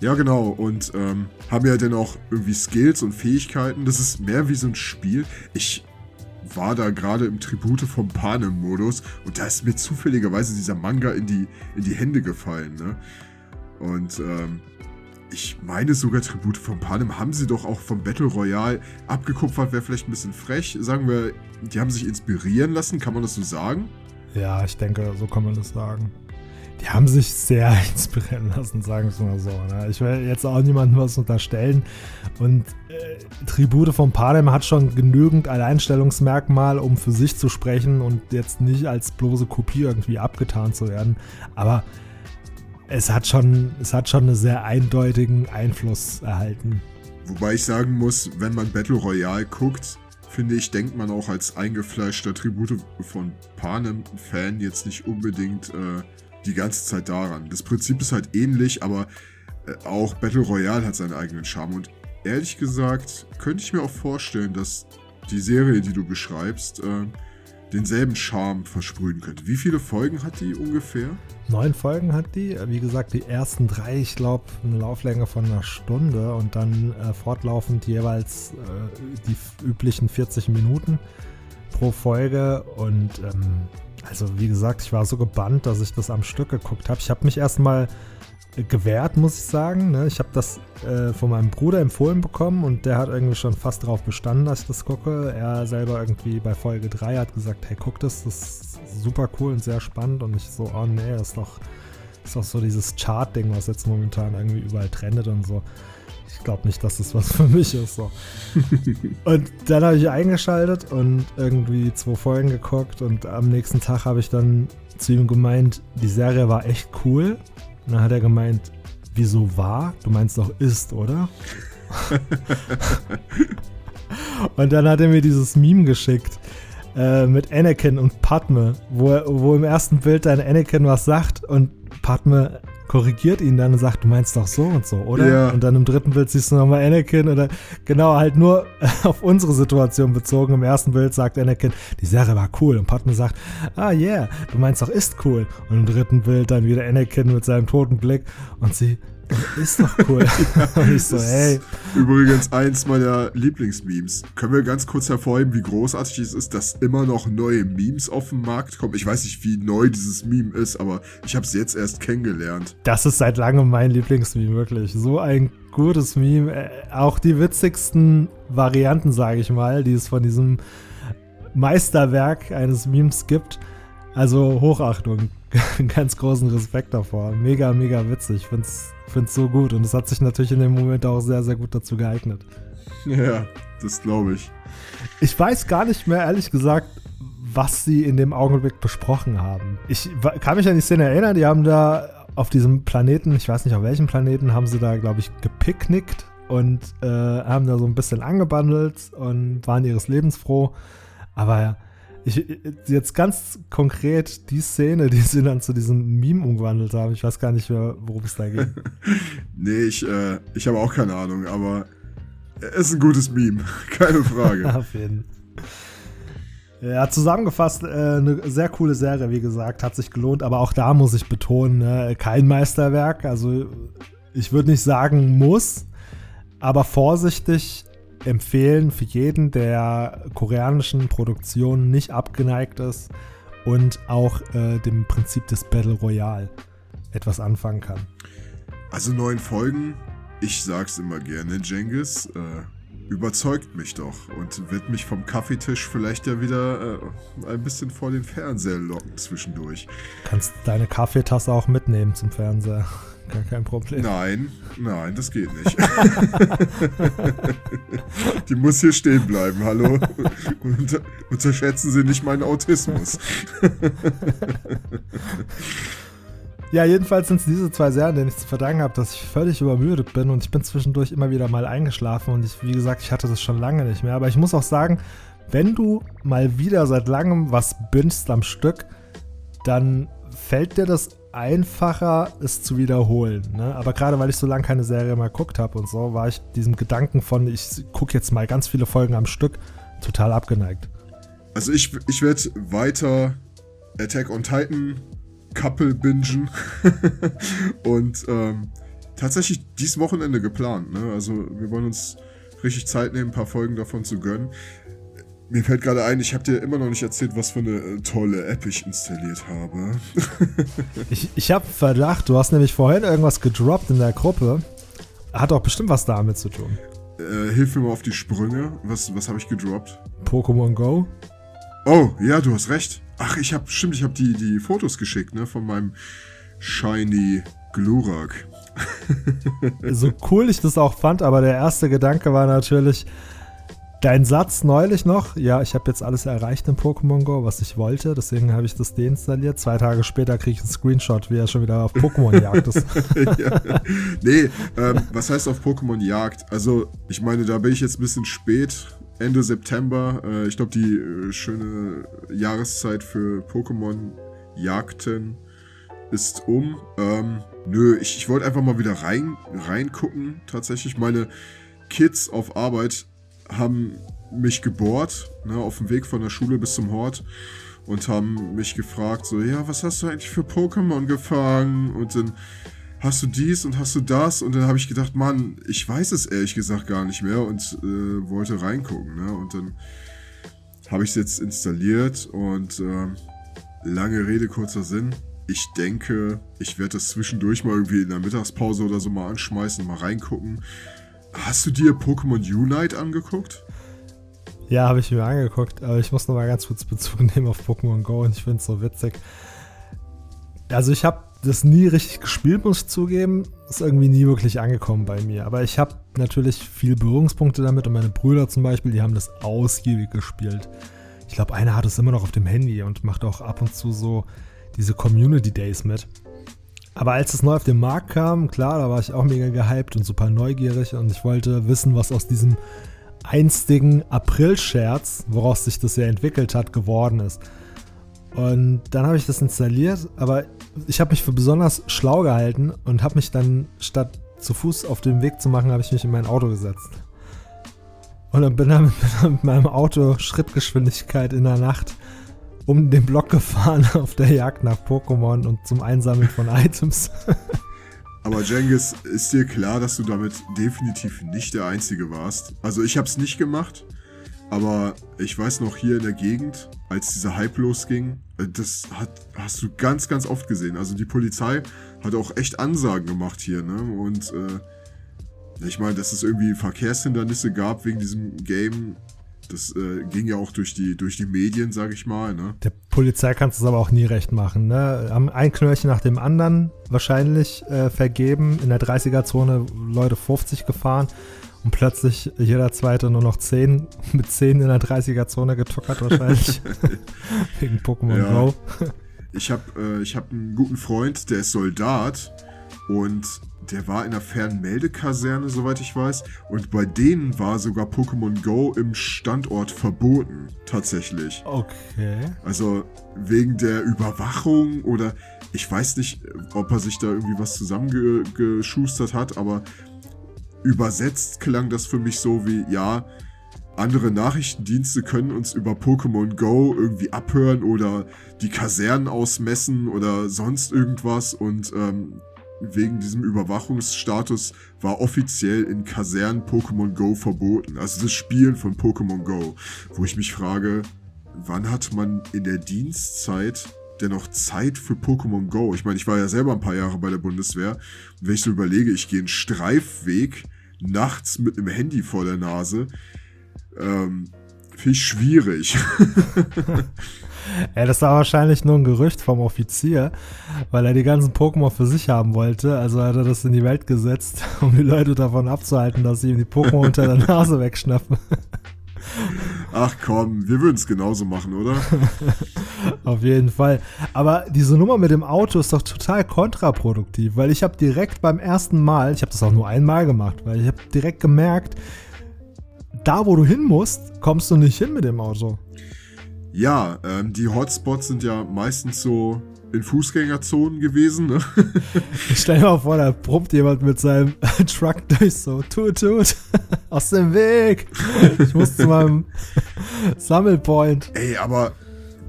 Ja, genau. Und ähm, haben ja dann auch irgendwie Skills und Fähigkeiten. Das ist mehr wie so ein Spiel. Ich war da gerade im Tribute vom Panem-Modus und da ist mir zufälligerweise dieser Manga in die, in die Hände gefallen. Ne? Und ähm, ich meine sogar Tribute vom Panem haben sie doch auch vom Battle Royale abgekupfert, wäre vielleicht ein bisschen frech. Sagen wir, die haben sich inspirieren lassen, kann man das so sagen? Ja, ich denke, so kann man das sagen die haben sich sehr inspirieren lassen, sagen wir es mal so. Ne? Ich will jetzt auch niemandem was unterstellen. Und äh, Tribute von Panem hat schon genügend Alleinstellungsmerkmal, um für sich zu sprechen und jetzt nicht als bloße Kopie irgendwie abgetan zu werden. Aber es hat schon, es hat schon einen sehr eindeutigen Einfluss erhalten. Wobei ich sagen muss, wenn man Battle Royale guckt, finde ich, denkt man auch als eingefleischter Tribute von Panem-Fan jetzt nicht unbedingt äh, die ganze Zeit daran. Das Prinzip ist halt ähnlich, aber äh, auch Battle Royale hat seinen eigenen Charme. Und ehrlich gesagt, könnte ich mir auch vorstellen, dass die Serie, die du beschreibst, äh, denselben Charme versprühen könnte. Wie viele Folgen hat die ungefähr? Neun Folgen hat die. Wie gesagt, die ersten drei, ich glaube, eine Lauflänge von einer Stunde und dann äh, fortlaufend jeweils äh, die üblichen 40 Minuten pro Folge. Und ähm, also wie gesagt, ich war so gebannt, dass ich das am Stück geguckt habe. Ich habe mich erstmal gewehrt, muss ich sagen. Ne? Ich habe das äh, von meinem Bruder empfohlen bekommen und der hat irgendwie schon fast darauf bestanden, dass ich das gucke. Er selber irgendwie bei Folge 3 hat gesagt, hey, guck das, das ist super cool und sehr spannend. Und ich so, oh nee, das ist doch, das ist doch so dieses Chart-Ding, was jetzt momentan irgendwie überall trendet und so ich glaube nicht, dass das was für mich ist. So. und dann habe ich eingeschaltet und irgendwie zwei Folgen geguckt und am nächsten Tag habe ich dann zu ihm gemeint, die Serie war echt cool. Und dann hat er gemeint, wieso war? Du meinst doch ist, oder? und dann hat er mir dieses Meme geschickt äh, mit Anakin und Padme, wo, wo im ersten Bild dann Anakin was sagt und Padme korrigiert ihn dann und sagt, du meinst doch so und so, oder? Ja. Und dann im dritten Bild siehst du nochmal Anakin oder genau, halt nur auf unsere Situation bezogen. Im ersten Bild sagt Anakin, die Serie war cool. Und Padme sagt, ah yeah, du meinst doch ist cool. Und im dritten Bild dann wieder Anakin mit seinem toten Blick und sie, ist doch cool. ich so, hey. Übrigens eins meiner Lieblingsmemes. Können wir ganz kurz hervorheben, wie großartig es ist, dass immer noch neue Memes auf den Markt kommen? Ich weiß nicht, wie neu dieses Meme ist, aber ich habe es jetzt erst kennengelernt. Das ist seit langem mein Lieblingsmeme, wirklich. So ein gutes Meme. Äh, auch die witzigsten Varianten, sage ich mal, die es von diesem Meisterwerk eines Memes gibt. Also Hochachtung, ganz großen Respekt davor. Mega, mega witzig. Ich find's, find's so gut und es hat sich natürlich in dem Moment auch sehr, sehr gut dazu geeignet. Ja, das glaube ich. Ich weiß gar nicht mehr, ehrlich gesagt, was sie in dem Augenblick besprochen haben. Ich kann mich an die Szene erinnern, die haben da auf diesem Planeten, ich weiß nicht auf welchem Planeten, haben sie da, glaube ich, gepicknickt und äh, haben da so ein bisschen angebandelt und waren ihres Lebens froh. Aber ich, jetzt ganz konkret die Szene, die sie dann zu diesem Meme umgewandelt haben, ich weiß gar nicht mehr, worum es da ging. Nee, ich, äh, ich habe auch keine Ahnung, aber es ist ein gutes Meme. Keine Frage. Auf jeden Ja, zusammengefasst, äh, eine sehr coole Serie, wie gesagt, hat sich gelohnt, aber auch da muss ich betonen, ne, kein Meisterwerk. Also ich würde nicht sagen muss, aber vorsichtig empfehlen für jeden, der koreanischen Produktionen nicht abgeneigt ist und auch äh, dem Prinzip des Battle Royale etwas anfangen kann. Also neun Folgen, ich sag's immer gerne, Jengis, äh, überzeugt mich doch und wird mich vom Kaffeetisch vielleicht ja wieder äh, ein bisschen vor den Fernseher locken zwischendurch. Kannst deine Kaffeetasse auch mitnehmen zum Fernseher. Gar kein Problem. Nein, nein, das geht nicht. Die muss hier stehen bleiben, hallo. Und unterschätzen Sie nicht meinen Autismus. Ja, jedenfalls sind es diese zwei Serien, denen ich zu verdanken habe, dass ich völlig übermüdet bin und ich bin zwischendurch immer wieder mal eingeschlafen und ich, wie gesagt, ich hatte das schon lange nicht mehr. Aber ich muss auch sagen, wenn du mal wieder seit langem was bingst am Stück, dann fällt dir das einfacher, es zu wiederholen. Ne? Aber gerade weil ich so lange keine Serie mehr geguckt habe und so, war ich diesem Gedanken von, ich gucke jetzt mal ganz viele Folgen am Stück, total abgeneigt. Also ich, ich werde weiter Attack on Titan Couple bingen und ähm, tatsächlich dieses Wochenende geplant. Ne? Also wir wollen uns richtig Zeit nehmen, ein paar Folgen davon zu gönnen. Mir fällt gerade ein, ich habe dir immer noch nicht erzählt, was für eine äh, tolle App ich installiert habe. Ich, ich habe Verdacht, du hast nämlich vorhin irgendwas gedroppt in der Gruppe. Hat auch bestimmt was damit zu tun. Äh, hilf mir mal auf die Sprünge. Was, was habe ich gedroppt? Pokémon Go? Oh, ja, du hast recht. Ach, ich habe, stimmt, ich habe die, die Fotos geschickt, ne, von meinem Shiny Glurak. So cool ich das auch fand, aber der erste Gedanke war natürlich dein Satz neulich noch. Ja, ich habe jetzt alles erreicht in Pokémon Go, was ich wollte. Deswegen habe ich das deinstalliert. Zwei Tage später kriege ich einen Screenshot, wie er schon wieder auf Pokémon-Jagd ist. ja. Nee, ähm, was heißt auf Pokémon Jagd? Also, ich meine, da bin ich jetzt ein bisschen spät. Ende September. Äh, ich glaube, die äh, schöne Jahreszeit für Pokémon Jagden ist um. Ähm, nö, ich, ich wollte einfach mal wieder rein, reingucken. Tatsächlich, meine Kids auf Arbeit haben mich gebohrt, ne, auf dem Weg von der Schule bis zum Hort und haben mich gefragt, so, ja, was hast du eigentlich für Pokémon gefangen? Und dann hast du dies und hast du das? Und dann habe ich gedacht, Mann, ich weiß es ehrlich gesagt gar nicht mehr und äh, wollte reingucken, ne? Und dann habe ich es jetzt installiert und äh, lange Rede, kurzer Sinn. Ich denke, ich werde das zwischendurch mal irgendwie in der Mittagspause oder so mal anschmeißen, mal reingucken. Hast du dir Pokémon Unite angeguckt? Ja, habe ich mir angeguckt, aber ich muss noch mal ganz kurz Bezug nehmen auf Pokémon Go und ich finde es so witzig. Also ich habe das nie richtig gespielt, muss ich zugeben. Ist irgendwie nie wirklich angekommen bei mir. Aber ich habe natürlich viel Berührungspunkte damit und meine Brüder zum Beispiel, die haben das ausgiebig gespielt. Ich glaube, einer hat es immer noch auf dem Handy und macht auch ab und zu so diese Community Days mit. Aber als es neu auf den Markt kam, klar, da war ich auch mega gehypt und super neugierig und ich wollte wissen, was aus diesem einstigen April-Scherz, woraus sich das ja entwickelt hat, geworden ist. Und dann habe ich das installiert, aber ich habe mich für besonders schlau gehalten und habe mich dann statt zu Fuß auf den Weg zu machen, habe ich mich in mein Auto gesetzt. Und dann bin ich mit, mit meinem Auto Schrittgeschwindigkeit in der Nacht um den Block gefahren auf der Jagd nach Pokémon und zum Einsammeln von Items. Aber Jengis, ist dir klar, dass du damit definitiv nicht der Einzige warst? Also ich habe es nicht gemacht, aber ich weiß noch hier in der Gegend, als dieser Hype losging, äh, das hat, hast du ganz, ganz oft gesehen. Also die Polizei hat auch echt Ansagen gemacht hier, ne? Und äh, ich meine, dass es irgendwie Verkehrshindernisse gab wegen diesem Game, das äh, ging ja auch durch die, durch die Medien, sag ich mal. Ne? Der Polizei kannst du es aber auch nie recht machen. Ne? Haben ein Knöllchen nach dem anderen wahrscheinlich äh, vergeben. In der 30er-Zone Leute 50 gefahren und plötzlich jeder zweite nur noch 10 mit 10 in der 30er-Zone getuckert wahrscheinlich. Wegen Pokémon ja. Go. ich habe äh, hab einen guten Freund, der ist Soldat und der war in der Fernmeldekaserne, soweit ich weiß. Und bei denen war sogar Pokémon Go im Standort verboten. Tatsächlich. Okay. Also wegen der Überwachung oder ich weiß nicht, ob er sich da irgendwie was zusammengeschustert hat, aber übersetzt klang das für mich so wie, ja, andere Nachrichtendienste können uns über Pokémon Go irgendwie abhören oder die Kasernen ausmessen oder sonst irgendwas und ähm, wegen diesem Überwachungsstatus war offiziell in Kasernen Pokémon Go verboten. Also das Spielen von Pokémon Go. Wo ich mich frage, wann hat man in der Dienstzeit denn noch Zeit für Pokémon Go? Ich meine, ich war ja selber ein paar Jahre bei der Bundeswehr. Und wenn ich so überlege, ich gehe einen Streifweg nachts mit einem Handy vor der Nase, ähm, finde ich schwierig. Ja, das war wahrscheinlich nur ein Gerücht vom Offizier, weil er die ganzen Pokémon für sich haben wollte. Also hat er das in die Welt gesetzt, um die Leute davon abzuhalten, dass sie ihm die Pokémon unter der Nase wegschnappen. Ach komm, wir würden es genauso machen, oder? Auf jeden Fall. Aber diese Nummer mit dem Auto ist doch total kontraproduktiv, weil ich habe direkt beim ersten Mal, ich habe das auch nur einmal gemacht, weil ich habe direkt gemerkt, da wo du hin musst, kommst du nicht hin mit dem Auto. Ja, ähm, die Hotspots sind ja meistens so in Fußgängerzonen gewesen. Ne? Ich stell mir mal vor, da brummt jemand mit seinem Truck durch so, tut, tut, aus dem Weg. Ich muss zu meinem Sammelpoint. Ey, aber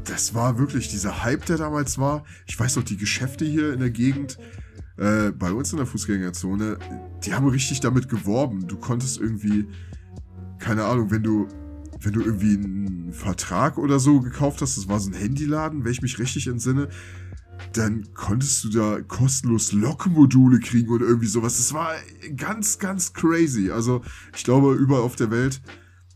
das war wirklich dieser Hype, der damals war. Ich weiß noch, die Geschäfte hier in der Gegend, äh, bei uns in der Fußgängerzone, die haben richtig damit geworben. Du konntest irgendwie, keine Ahnung, wenn du wenn du irgendwie einen Vertrag oder so gekauft hast, das war so ein Handyladen, wenn ich mich richtig entsinne, dann konntest du da kostenlos Lokmodule kriegen oder irgendwie sowas. Das war ganz, ganz crazy. Also ich glaube, überall auf der Welt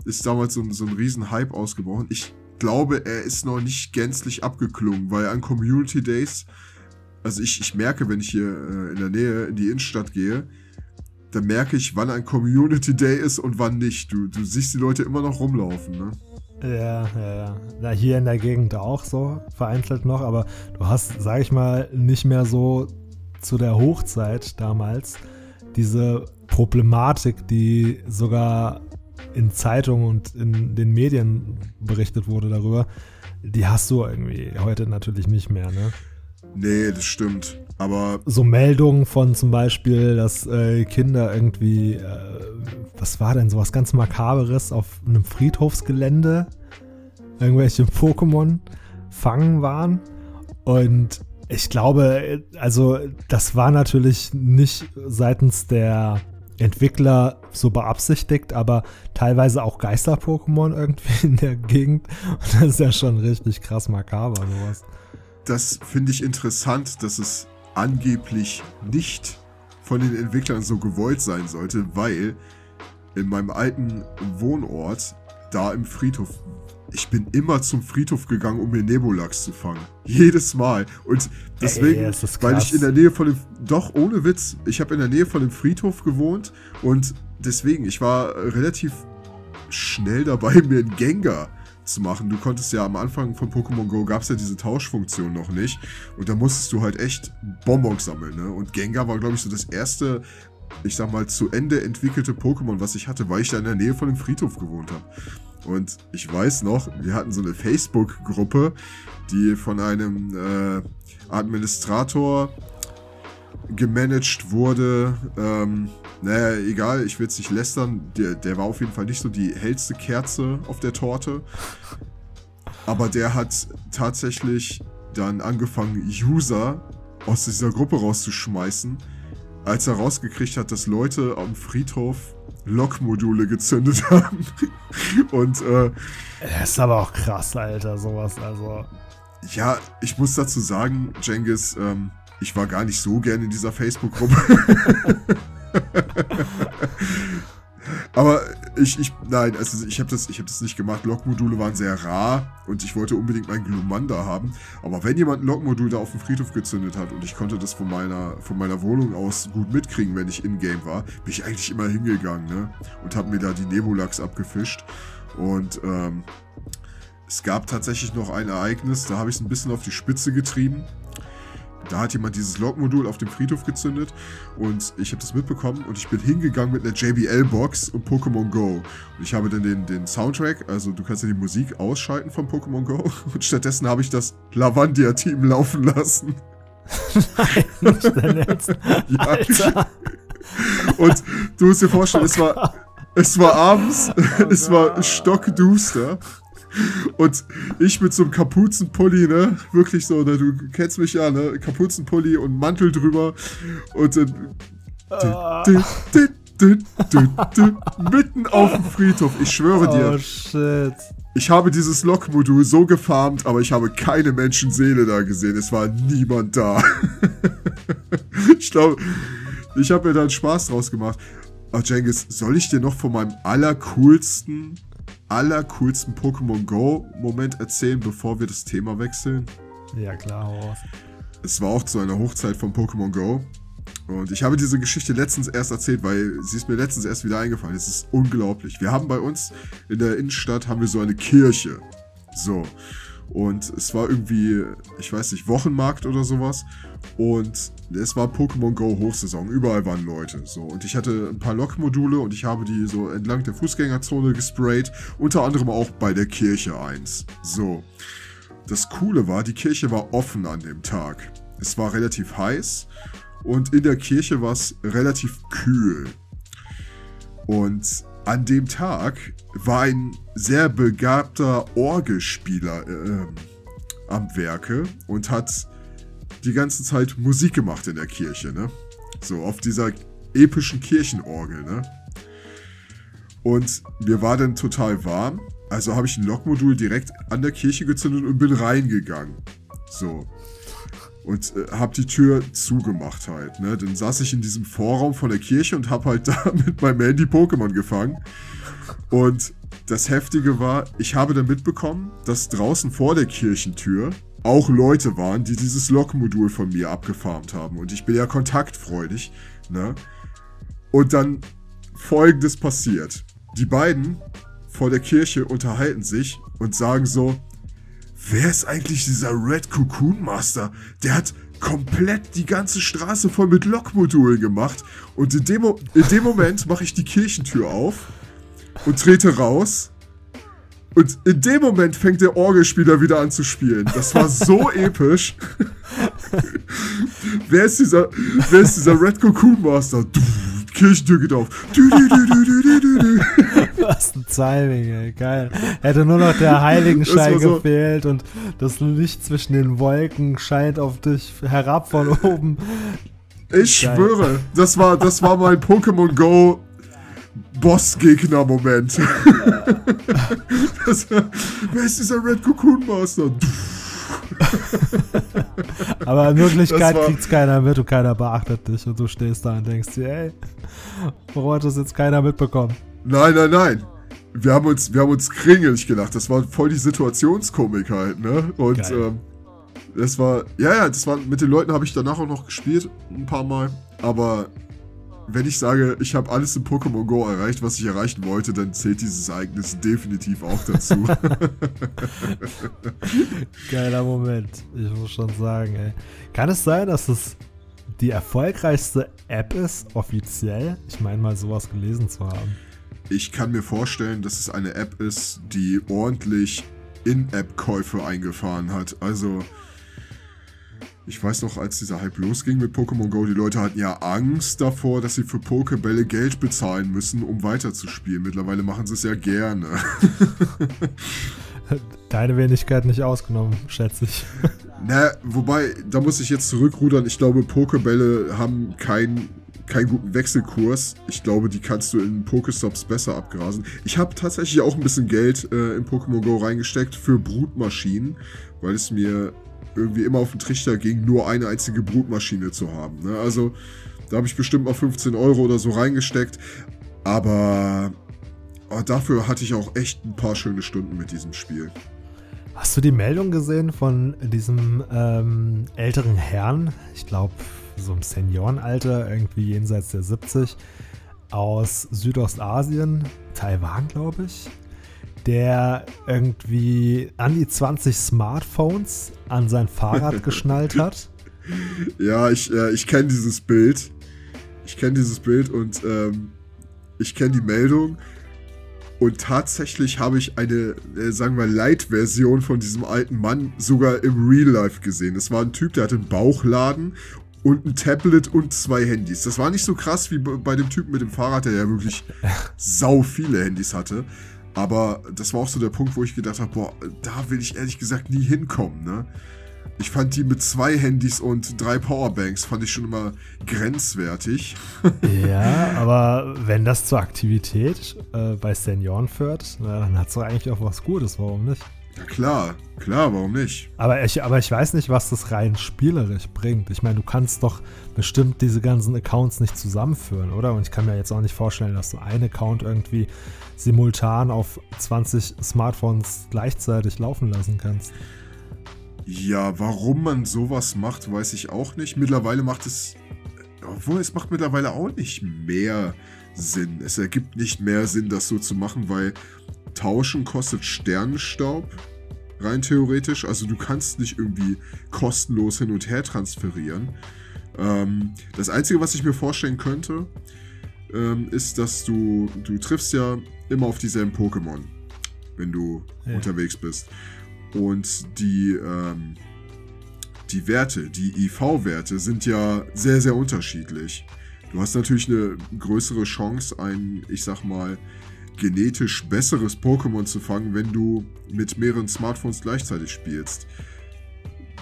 ist damals so, so ein riesen Hype ausgebrochen. Ich glaube, er ist noch nicht gänzlich abgeklungen, weil an Community Days, also ich, ich merke, wenn ich hier äh, in der Nähe in die Innenstadt gehe, da merke ich, wann ein Community Day ist und wann nicht. Du, du siehst die Leute immer noch rumlaufen, ne? Ja, ja, ja. Na, hier in der Gegend auch so, vereinzelt noch, aber du hast, sag ich mal, nicht mehr so zu der Hochzeit damals diese Problematik, die sogar in Zeitungen und in den Medien berichtet wurde darüber, die hast du irgendwie heute natürlich nicht mehr, ne? Nee, das stimmt. Aber. So Meldungen von zum Beispiel, dass äh, Kinder irgendwie, äh, was war denn, sowas ganz Makaberes auf einem Friedhofsgelände, irgendwelche Pokémon fangen waren. Und ich glaube, also das war natürlich nicht seitens der Entwickler so beabsichtigt, aber teilweise auch Geister-Pokémon irgendwie in der Gegend. Und das ist ja schon richtig krass makaber, sowas das finde ich interessant, dass es angeblich nicht von den Entwicklern so gewollt sein sollte, weil in meinem alten Wohnort, da im Friedhof, ich bin immer zum Friedhof gegangen, um mir Nebulax zu fangen. Jedes Mal. Und deswegen, Ey, weil ich in der Nähe von dem, doch ohne Witz, ich habe in der Nähe von dem Friedhof gewohnt und deswegen, ich war relativ schnell dabei, mir einen Gengar zu machen. Du konntest ja am Anfang von Pokémon Go gab es ja diese Tauschfunktion noch nicht. Und da musstest du halt echt Bonbons sammeln, ne? Und Gengar war, glaube ich, so das erste, ich sag mal, zu Ende entwickelte Pokémon, was ich hatte, weil ich da in der Nähe von dem Friedhof gewohnt habe. Und ich weiß noch, wir hatten so eine Facebook-Gruppe, die von einem äh, Administrator gemanagt wurde. Ähm, naja, egal, ich will es nicht lästern. Der, der war auf jeden Fall nicht so die hellste Kerze auf der Torte. Aber der hat tatsächlich dann angefangen, User aus dieser Gruppe rauszuschmeißen, als er rausgekriegt hat, dass Leute am Friedhof Lokmodule gezündet haben. Und äh, das ist aber auch krass, Alter, sowas. Also. Ja, ich muss dazu sagen, Jengis, ähm, ich war gar nicht so gern in dieser Facebook-Gruppe. Aber ich, ich, nein, also ich habe das, hab das nicht gemacht. Lokmodule waren sehr rar und ich wollte unbedingt meinen Glumanda haben. Aber wenn jemand ein Lokmodul da auf dem Friedhof gezündet hat und ich konnte das von meiner, von meiner Wohnung aus gut mitkriegen, wenn ich in-game war, bin ich eigentlich immer hingegangen, ne? Und habe mir da die Nebulax abgefischt. Und ähm, es gab tatsächlich noch ein Ereignis, da habe ich es ein bisschen auf die Spitze getrieben. Da hat jemand dieses Log-Modul auf dem Friedhof gezündet und ich habe das mitbekommen und ich bin hingegangen mit einer JBL-Box und Pokémon Go. Und ich habe dann den, den Soundtrack, also du kannst ja die Musik ausschalten von Pokémon Go und stattdessen habe ich das Lavandia-Team laufen lassen. Nein, nicht dein Ernst. ja. Alter. Und du musst dir vorstellen, es war, es war abends, oh es war stockduster und ich mit so einem Kapuzenpulli, ne? Wirklich so, ne? du kennst mich ja, ne? Kapuzenpulli und Mantel drüber. Und dann. Ah. mitten auf dem Friedhof. Ich schwöre dir. Oh shit. Ich habe dieses Lokmodul so gefarmt, aber ich habe keine Menschenseele da gesehen. Es war niemand da. ich glaube, ich habe mir da einen Spaß draus gemacht. Oh, Jengis, soll ich dir noch von meinem allercoolsten allercoolsten Pokémon Go-Moment erzählen, bevor wir das Thema wechseln? Ja, klar, Horst. Es war auch zu einer Hochzeit von Pokémon Go. Und ich habe diese Geschichte letztens erst erzählt, weil sie ist mir letztens erst wieder eingefallen. Es ist unglaublich. Wir haben bei uns in der Innenstadt haben wir so eine Kirche. So. Und es war irgendwie, ich weiß nicht, Wochenmarkt oder sowas. Und es war Pokémon Go Hochsaison. Überall waren Leute. So. Und ich hatte ein paar Lokmodule und ich habe die so entlang der Fußgängerzone gesprayt. Unter anderem auch bei der Kirche eins. So. Das Coole war, die Kirche war offen an dem Tag. Es war relativ heiß und in der Kirche war es relativ kühl. Und an dem Tag war ein sehr begabter Orgelspieler äh, am Werke und hat die ganze Zeit Musik gemacht in der Kirche, ne? So auf dieser epischen Kirchenorgel, ne? Und mir war dann total warm, also habe ich ein Lokmodul direkt an der Kirche gezündet und bin reingegangen. So. Und äh, habe die Tür zugemacht halt, ne? Dann saß ich in diesem Vorraum von der Kirche und habe halt da mit meinem Handy Pokémon gefangen. Und das Heftige war, ich habe dann mitbekommen, dass draußen vor der Kirchentür auch Leute waren, die dieses Lokmodul von mir abgefarmt haben. Und ich bin ja kontaktfreudig, ne? Und dann folgendes passiert. Die beiden vor der Kirche unterhalten sich und sagen so, wer ist eigentlich dieser Red Cocoon Master? Der hat komplett die ganze Straße voll mit Lokmodulen gemacht. Und in dem, in dem Moment mache ich die Kirchentür auf und trete raus und in dem Moment fängt der Orgelspieler wieder an zu spielen. Das war so episch. wer, ist dieser, wer ist dieser Red Cocoon Master? Du, Kirchentür geht auf. Du, du, du, Was ein Timing, ey. Geil. Hätte nur noch der Heiligenschein so gefehlt und das Licht zwischen den Wolken scheint auf dich herab von oben. Ich Geil. schwöre, das war, das war mein Pokémon Go Bossgegner-Moment. wer ist dieser Red Cocoon Master? Aber in Wirklichkeit kriegt's keiner mit und keiner beachtet dich und du stehst da und denkst dir, ey, warum hat das jetzt keiner mitbekommen? Nein, nein, nein. Wir haben uns, wir haben uns kringelig gelacht. Das war voll die Situationskomik halt, ne? Und ähm, das war, ja, ja, das war, mit den Leuten habe ich danach auch noch gespielt, ein paar Mal. Aber wenn ich sage, ich habe alles in Pokémon Go erreicht, was ich erreichen wollte, dann zählt dieses Ereignis definitiv auch dazu. Geiler Moment, ich muss schon sagen, ey. Kann es sein, dass es die erfolgreichste App ist, offiziell? Ich meine mal, sowas gelesen zu haben. ich kann mir vorstellen, dass es eine App ist, die ordentlich In-App-Käufe eingefahren hat. Also, ich weiß noch, als dieser Hype losging mit Pokémon Go, die Leute hatten ja Angst davor, dass sie für Pokébälle Geld bezahlen müssen, um weiterzuspielen. Mittlerweile machen sie es ja gerne. Deine Wenigkeit nicht ausgenommen, schätze ich. Na, wobei, da muss ich jetzt zurückrudern. Ich glaube, Pokébälle haben keinen keinen guten Wechselkurs. Ich glaube, die kannst du in Pokestops besser abgrasen. Ich habe tatsächlich auch ein bisschen Geld äh, in Pokémon Go reingesteckt für Brutmaschinen, weil es mir irgendwie immer auf den Trichter ging, nur eine einzige Brutmaschine zu haben. Ne? Also da habe ich bestimmt mal 15 Euro oder so reingesteckt. Aber oh, dafür hatte ich auch echt ein paar schöne Stunden mit diesem Spiel. Hast du die Meldung gesehen von diesem ähm, älteren Herrn? Ich glaube, so im Seniorenalter, irgendwie jenseits der 70, aus Südostasien, Taiwan, glaube ich, der irgendwie an die 20 Smartphones an sein Fahrrad geschnallt hat. Ja, ich, äh, ich kenne dieses Bild. Ich kenne dieses Bild und ähm, ich kenne die Meldung. Und tatsächlich habe ich eine, äh, sagen wir, Light-Version von diesem alten Mann sogar im Real Life gesehen. Es war ein Typ, der hatte einen Bauchladen und ein Tablet und zwei Handys. Das war nicht so krass wie bei dem Typen mit dem Fahrrad, der ja wirklich sau viele Handys hatte. Aber das war auch so der Punkt, wo ich gedacht habe, boah, da will ich ehrlich gesagt nie hinkommen, ne? Ich fand die mit zwei Handys und drei Powerbanks, fand ich schon immer grenzwertig. ja, aber wenn das zur Aktivität äh, bei Senioren führt, na, dann hat es doch eigentlich auch was Gutes, warum nicht? Ja klar, klar, warum nicht? Aber ich, aber ich weiß nicht, was das rein spielerisch bringt. Ich meine, du kannst doch bestimmt diese ganzen Accounts nicht zusammenführen, oder? Und ich kann mir jetzt auch nicht vorstellen, dass du einen Account irgendwie simultan auf 20 Smartphones gleichzeitig laufen lassen kannst. Ja, warum man sowas macht, weiß ich auch nicht. Mittlerweile macht es, obwohl es macht mittlerweile auch nicht mehr Sinn. Es ergibt nicht mehr Sinn, das so zu machen, weil Tauschen kostet Sternenstaub, rein theoretisch. Also du kannst nicht irgendwie kostenlos hin und her transferieren. Ähm, das Einzige, was ich mir vorstellen könnte, ähm, ist, dass du, du triffst ja immer auf dieselben Pokémon, wenn du ja. unterwegs bist. Und die, ähm, die Werte, die IV-Werte sind ja sehr, sehr unterschiedlich. Du hast natürlich eine größere Chance, ein, ich sag mal, genetisch besseres Pokémon zu fangen, wenn du mit mehreren Smartphones gleichzeitig spielst.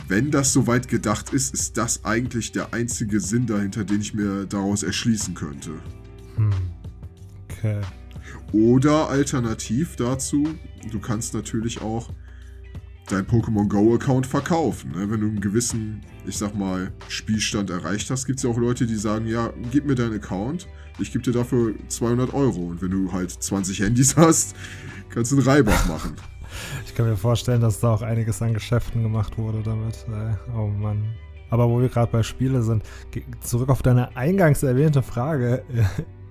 Wenn das soweit gedacht ist, ist das eigentlich der einzige Sinn dahinter, den ich mir daraus erschließen könnte. Hm. Okay. Oder alternativ dazu, du kannst natürlich auch dein Pokémon Go-Account verkaufen. Ne? Wenn du einen gewissen, ich sag mal, Spielstand erreicht hast, gibt es ja auch Leute, die sagen, ja, gib mir deinen Account, ich gebe dir dafür 200 Euro. Und wenn du halt 20 Handys hast, kannst du einen Reibach machen. Ich kann mir vorstellen, dass da auch einiges an Geschäften gemacht wurde damit. Äh, oh Mann. Aber wo wir gerade bei Spiele sind, zurück auf deine eingangs erwähnte Frage äh,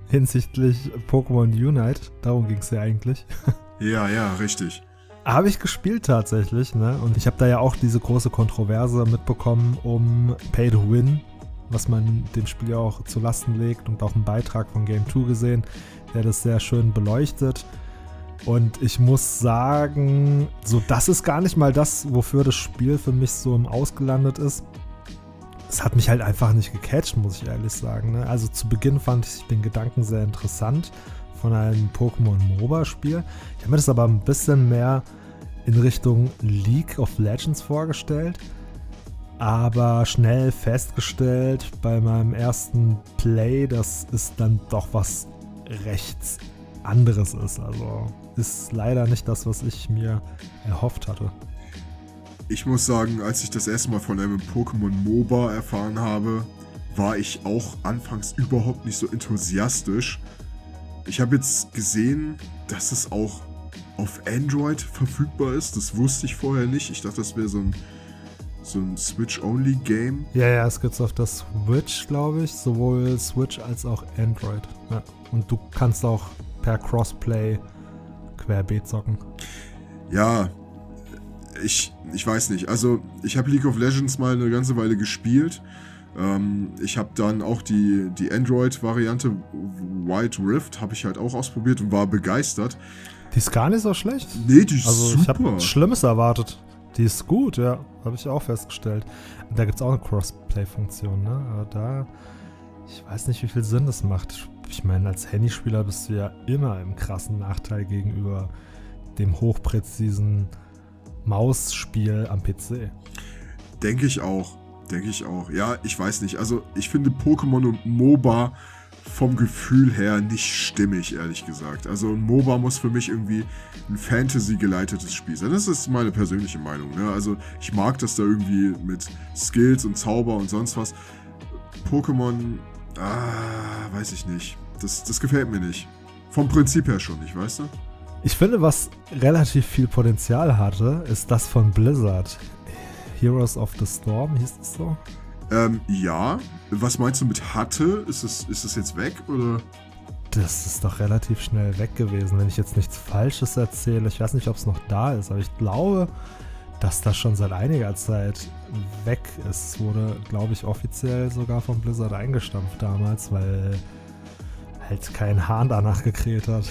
hinsichtlich Pokémon Unite. Darum ging es ja eigentlich. Ja, ja, richtig. Habe ich gespielt tatsächlich, ne? Und ich habe da ja auch diese große Kontroverse mitbekommen um Pay to Win, was man dem Spiel ja auch zu Lasten legt und auch einen Beitrag von Game 2 gesehen, der das sehr schön beleuchtet. Und ich muss sagen, so das ist gar nicht mal das, wofür das Spiel für mich so im Ausgelandet ist. Es hat mich halt einfach nicht gecatcht, muss ich ehrlich sagen. Ne? Also zu Beginn fand ich den Gedanken sehr interessant von einem Pokémon MOBA-Spiel. Ich habe mir das aber ein bisschen mehr in Richtung League of Legends vorgestellt aber schnell festgestellt bei meinem ersten Play, dass es dann doch was recht anderes ist. Also ist leider nicht das, was ich mir erhofft hatte. Ich muss sagen, als ich das erste Mal von einem Pokémon MOBA erfahren habe, war ich auch anfangs überhaupt nicht so enthusiastisch. Ich habe jetzt gesehen, dass es auch auf Android verfügbar ist. Das wusste ich vorher nicht. Ich dachte, das wäre so ein so ein Switch-Only-Game. Ja, ja, es gibt auf das Switch, glaube ich, sowohl Switch als auch Android. Ja. Und du kannst auch per Crossplay querbeet zocken. Ja, ich, ich weiß nicht. Also, ich habe League of Legends mal eine ganze Weile gespielt. Ähm, ich habe dann auch die, die Android-Variante White Rift, habe ich halt auch ausprobiert und war begeistert. Die ist gar nicht so schlecht. Nee, die ist also, super. Ich habe Schlimmes erwartet. Die ist gut, ja. Habe ich auch festgestellt. Da gibt es auch eine Crossplay-Funktion, ne? Aber da, ich weiß nicht, wie viel Sinn das macht. Ich meine, als Handyspieler bist du ja immer im krassen Nachteil gegenüber dem hochpräzisen Mausspiel am PC. Denke ich auch. Denke ich auch. Ja, ich weiß nicht. Also, ich finde Pokémon und MOBA vom Gefühl her nicht stimmig, ehrlich gesagt. Also ein MOBA muss für mich irgendwie ein Fantasy-geleitetes Spiel sein. Das ist meine persönliche Meinung. Ne? Also ich mag das da irgendwie mit Skills und Zauber und sonst was. Pokémon, ah, weiß ich nicht. Das, das gefällt mir nicht. Vom Prinzip her schon nicht, weißt du? Ich finde, was relativ viel Potenzial hatte, ist das von Blizzard. Heroes of the Storm hieß es so? Ähm, ja. Was meinst du mit hatte? Ist es, ist es jetzt weg oder? Das ist doch relativ schnell weg gewesen, wenn ich jetzt nichts Falsches erzähle. Ich weiß nicht, ob es noch da ist, aber ich glaube, dass das schon seit einiger Zeit weg ist. Es wurde, glaube ich, offiziell sogar von Blizzard eingestampft damals, weil halt kein Hahn danach gekräht hat.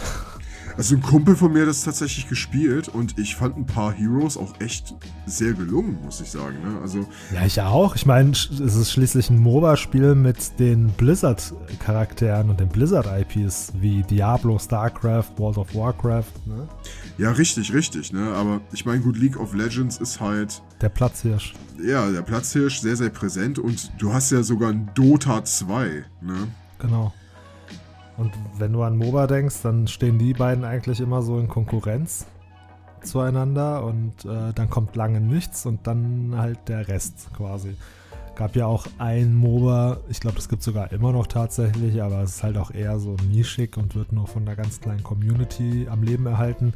Also ein Kumpel von mir hat das tatsächlich gespielt und ich fand ein paar Heroes auch echt sehr gelungen, muss ich sagen. Ne? Also ja, ich auch. Ich meine, es ist schließlich ein MOBA-Spiel mit den Blizzard-Charakteren und den Blizzard-IPs wie Diablo, StarCraft, World of Warcraft. Ne? Ja, richtig, richtig. Ne? Aber ich meine, gut, League of Legends ist halt... Der Platzhirsch. Ja, der Platzhirsch, sehr, sehr präsent und du hast ja sogar ein Dota 2. Ne? Genau. Und wenn du an MOBA denkst, dann stehen die beiden eigentlich immer so in Konkurrenz zueinander und äh, dann kommt lange nichts und dann halt der Rest quasi. Gab ja auch ein MOBA, ich glaube, das gibt es sogar immer noch tatsächlich, aber es ist halt auch eher so nischig und wird nur von einer ganz kleinen Community am Leben erhalten.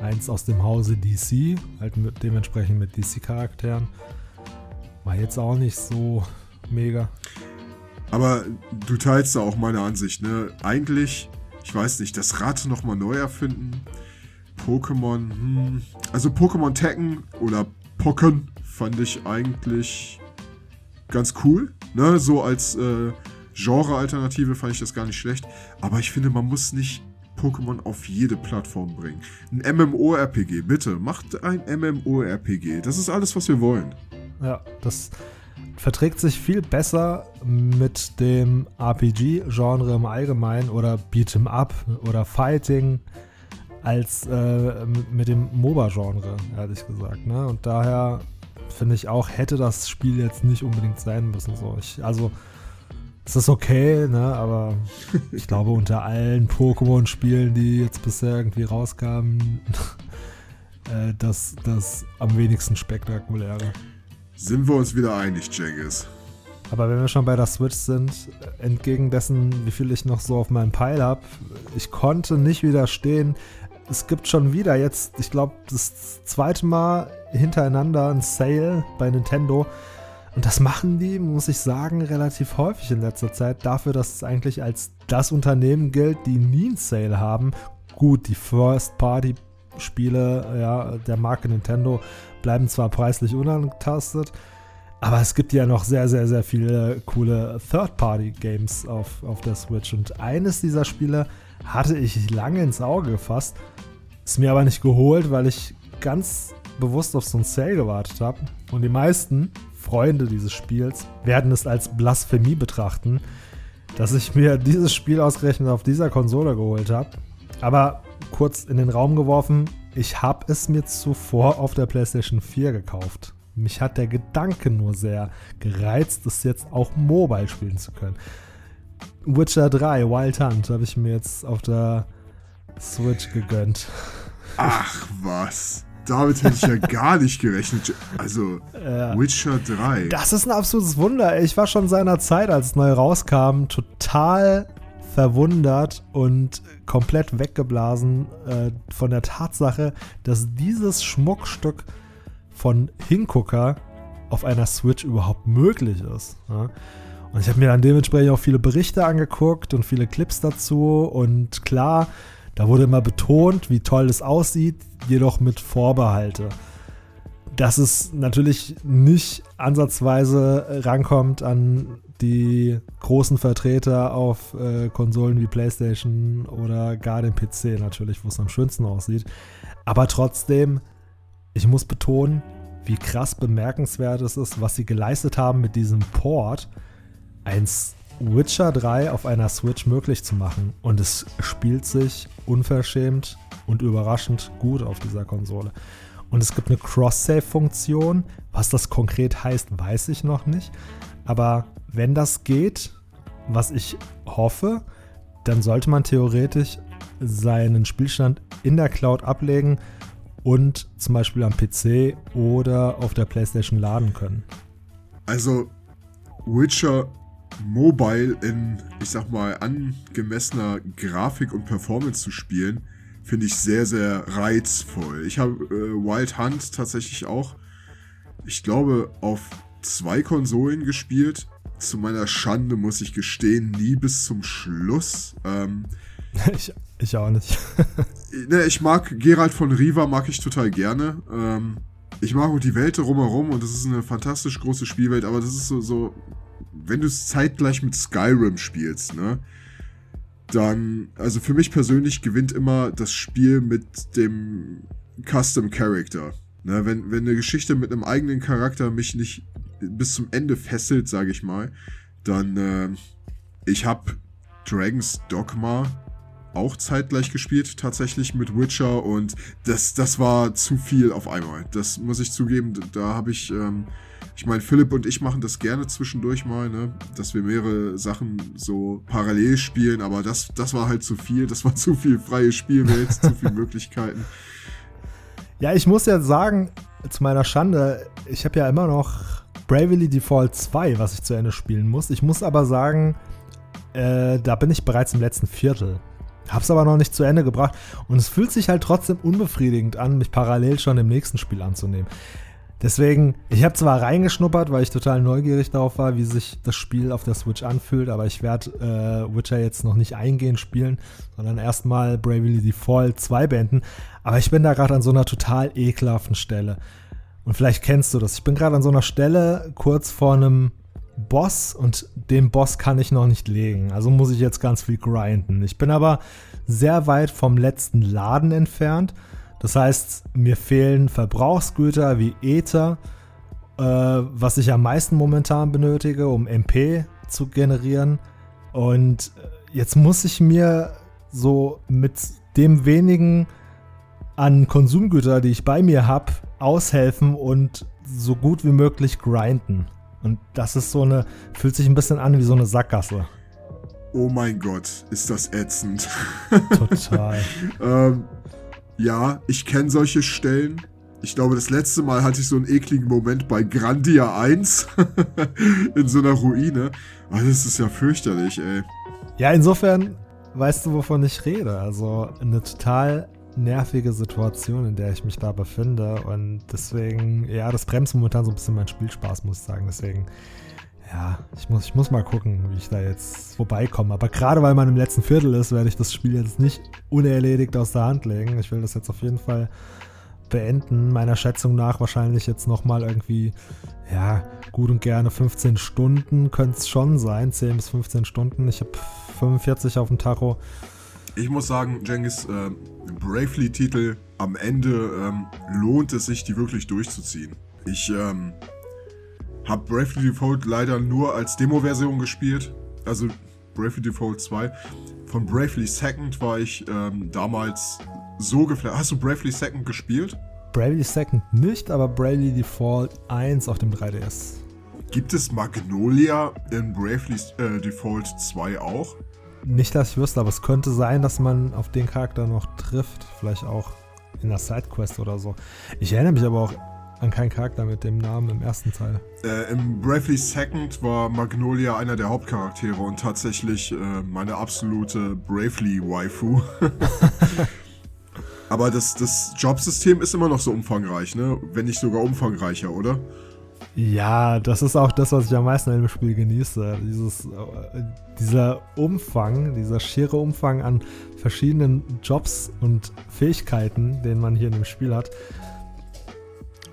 Eins aus dem Hause DC, halt mit, dementsprechend mit DC-Charakteren. War jetzt auch nicht so mega. Aber du teilst da auch meine Ansicht, ne? Eigentlich, ich weiß nicht, das Rad nochmal neu erfinden. Pokémon, hm. Also Pokémon Tekken oder Pokken fand ich eigentlich ganz cool. Ne? So als äh, Genre-Alternative fand ich das gar nicht schlecht. Aber ich finde, man muss nicht Pokémon auf jede Plattform bringen. Ein MMORPG, bitte, macht ein MMORPG. Das ist alles, was wir wollen. Ja, das verträgt sich viel besser mit dem RPG-Genre im Allgemeinen oder Beat'em Up oder Fighting als äh, mit dem MOBA-Genre, ehrlich gesagt. Ne? Und daher finde ich auch, hätte das Spiel jetzt nicht unbedingt sein müssen. So. Ich, also, es ist okay, ne? aber ich glaube, unter allen Pokémon-Spielen, die jetzt bisher irgendwie rauskamen, äh, das, das am wenigsten spektakuläre. Sind wir uns wieder einig, Jengis? Aber wenn wir schon bei der Switch sind, entgegen dessen, wie viel ich noch so auf meinem Pile habe, ich konnte nicht widerstehen. Es gibt schon wieder jetzt, ich glaube, das zweite Mal hintereinander ein Sale bei Nintendo. Und das machen die, muss ich sagen, relativ häufig in letzter Zeit. Dafür, dass es eigentlich als das Unternehmen gilt, die nie einen Sale haben. Gut, die First-Party-Spiele ja, der Marke Nintendo bleiben zwar preislich unangetastet, aber es gibt ja noch sehr, sehr, sehr viele coole Third-Party-Games auf, auf der Switch. Und eines dieser Spiele hatte ich lange ins Auge gefasst, ist mir aber nicht geholt, weil ich ganz bewusst auf so ein Sale gewartet habe. Und die meisten Freunde dieses Spiels werden es als Blasphemie betrachten, dass ich mir dieses Spiel ausgerechnet auf dieser Konsole geholt habe. Aber kurz in den Raum geworfen, ich habe es mir zuvor auf der PlayStation 4 gekauft. Mich hat der Gedanke nur sehr gereizt, es jetzt auch mobile spielen zu können. Witcher 3, Wild Hunt, habe ich mir jetzt auf der Switch gegönnt. Ach was. Damit hätte ich ja gar nicht gerechnet. Also, ja. Witcher 3. Das ist ein absolutes Wunder. Ich war schon seiner Zeit, als es neu rauskam, total verwundert und komplett weggeblasen äh, von der Tatsache, dass dieses Schmuckstück von Hingucker auf einer Switch überhaupt möglich ist. Ja? Und ich habe mir dann dementsprechend auch viele Berichte angeguckt und viele Clips dazu. Und klar, da wurde immer betont, wie toll es aussieht, jedoch mit Vorbehalte. dass es natürlich nicht ansatzweise rankommt an die großen Vertreter auf äh, Konsolen wie PlayStation oder gar den PC natürlich, wo es am schönsten aussieht. Aber trotzdem, ich muss betonen, wie krass bemerkenswert es ist, was sie geleistet haben mit diesem Port, eins Witcher 3 auf einer Switch möglich zu machen. Und es spielt sich unverschämt und überraschend gut auf dieser Konsole. Und es gibt eine Cross-Save-Funktion. Was das konkret heißt, weiß ich noch nicht. Aber wenn das geht, was ich hoffe, dann sollte man theoretisch seinen Spielstand in der Cloud ablegen und zum Beispiel am PC oder auf der PlayStation laden können. Also Witcher Mobile in, ich sag mal, angemessener Grafik und Performance zu spielen, finde ich sehr, sehr reizvoll. Ich habe äh, Wild Hunt tatsächlich auch, ich glaube, auf zwei Konsolen gespielt. Zu meiner Schande muss ich gestehen, nie bis zum Schluss. Ähm, ich, ich auch nicht. ne, ich mag Gerald von Riva, mag ich total gerne. Ähm, ich mag auch die Welt drumherum und das ist eine fantastisch große Spielwelt, aber das ist so, so wenn du es zeitgleich mit Skyrim spielst, ne? dann, also für mich persönlich gewinnt immer das Spiel mit dem Custom Character. Ne, wenn, wenn eine Geschichte mit einem eigenen Charakter mich nicht bis zum Ende fesselt, sage ich mal, dann, äh, ich habe Dragon's Dogma auch zeitgleich gespielt, tatsächlich mit Witcher und das, das war zu viel auf einmal. Das muss ich zugeben, da habe ich ähm, ich meine, Philipp und ich machen das gerne zwischendurch mal, ne? dass wir mehrere Sachen so parallel spielen, aber das, das war halt zu viel, das war zu viel freie Spielwelt, zu viele Möglichkeiten. Ja, ich muss ja sagen, zu meiner Schande, ich habe ja immer noch Bravely Default 2, was ich zu Ende spielen muss. Ich muss aber sagen, äh, da bin ich bereits im letzten Viertel. Hab's aber noch nicht zu Ende gebracht und es fühlt sich halt trotzdem unbefriedigend an, mich parallel schon im nächsten Spiel anzunehmen. Deswegen, ich habe zwar reingeschnuppert, weil ich total neugierig darauf war, wie sich das Spiel auf der Switch anfühlt, aber ich werde äh, Witcher jetzt noch nicht eingehend spielen, sondern erstmal Bravely Default 2 beenden. Aber ich bin da gerade an so einer total ekelhaften Stelle. Und vielleicht kennst du das. Ich bin gerade an so einer Stelle kurz vor einem Boss und den Boss kann ich noch nicht legen. Also muss ich jetzt ganz viel grinden. Ich bin aber sehr weit vom letzten Laden entfernt das heißt, mir fehlen Verbrauchsgüter wie Ether, äh, was ich am meisten momentan benötige, um MP zu generieren. Und äh, jetzt muss ich mir so mit dem wenigen an Konsumgüter, die ich bei mir habe, aushelfen und so gut wie möglich grinden. Und das ist so eine, fühlt sich ein bisschen an wie so eine Sackgasse. Oh mein Gott, ist das ätzend. Total. ähm, ja, ich kenne solche Stellen. Ich glaube, das letzte Mal hatte ich so einen ekligen Moment bei Grandia 1 in so einer Ruine. Aber das ist ja fürchterlich, ey. Ja, insofern weißt du, wovon ich rede. Also eine total nervige Situation, in der ich mich da befinde. Und deswegen, ja, das bremst momentan so ein bisschen meinen Spielspaß, muss ich sagen. Deswegen ja, ich muss, ich muss mal gucken, wie ich da jetzt vorbeikomme. Aber gerade weil man im letzten Viertel ist, werde ich das Spiel jetzt nicht unerledigt aus der Hand legen. Ich will das jetzt auf jeden Fall beenden. Meiner Schätzung nach wahrscheinlich jetzt nochmal irgendwie, ja, gut und gerne 15 Stunden könnte es schon sein. 10 bis 15 Stunden. Ich habe 45 auf dem Tacho. Ich muss sagen, Jengis, äh, Bravely-Titel am Ende ähm, lohnt es sich, die wirklich durchzuziehen. Ich, ähm, hab Bravely Default leider nur als Demo-Version gespielt. Also Bravely Default 2. Von Bravely Second war ich ähm, damals so geflasht. Hast du Bravely Second gespielt? Bravely Second nicht, aber Bravely Default 1 auf dem 3DS. Gibt es Magnolia in Bravely äh, Default 2 auch? Nicht, dass ich wüsste, aber es könnte sein, dass man auf den Charakter noch trifft. Vielleicht auch in der Sidequest oder so. Ich erinnere mich aber auch an keinen Charakter mit dem Namen im ersten Teil. Äh, Im Bravely Second war Magnolia einer der Hauptcharaktere und tatsächlich äh, meine absolute Bravely-Waifu. Aber das, das Jobsystem ist immer noch so umfangreich, ne? Wenn nicht sogar umfangreicher, oder? Ja, das ist auch das, was ich am meisten in dem Spiel genieße. Dieses, äh, dieser Umfang, dieser schiere Umfang an verschiedenen Jobs und Fähigkeiten, den man hier in dem Spiel hat.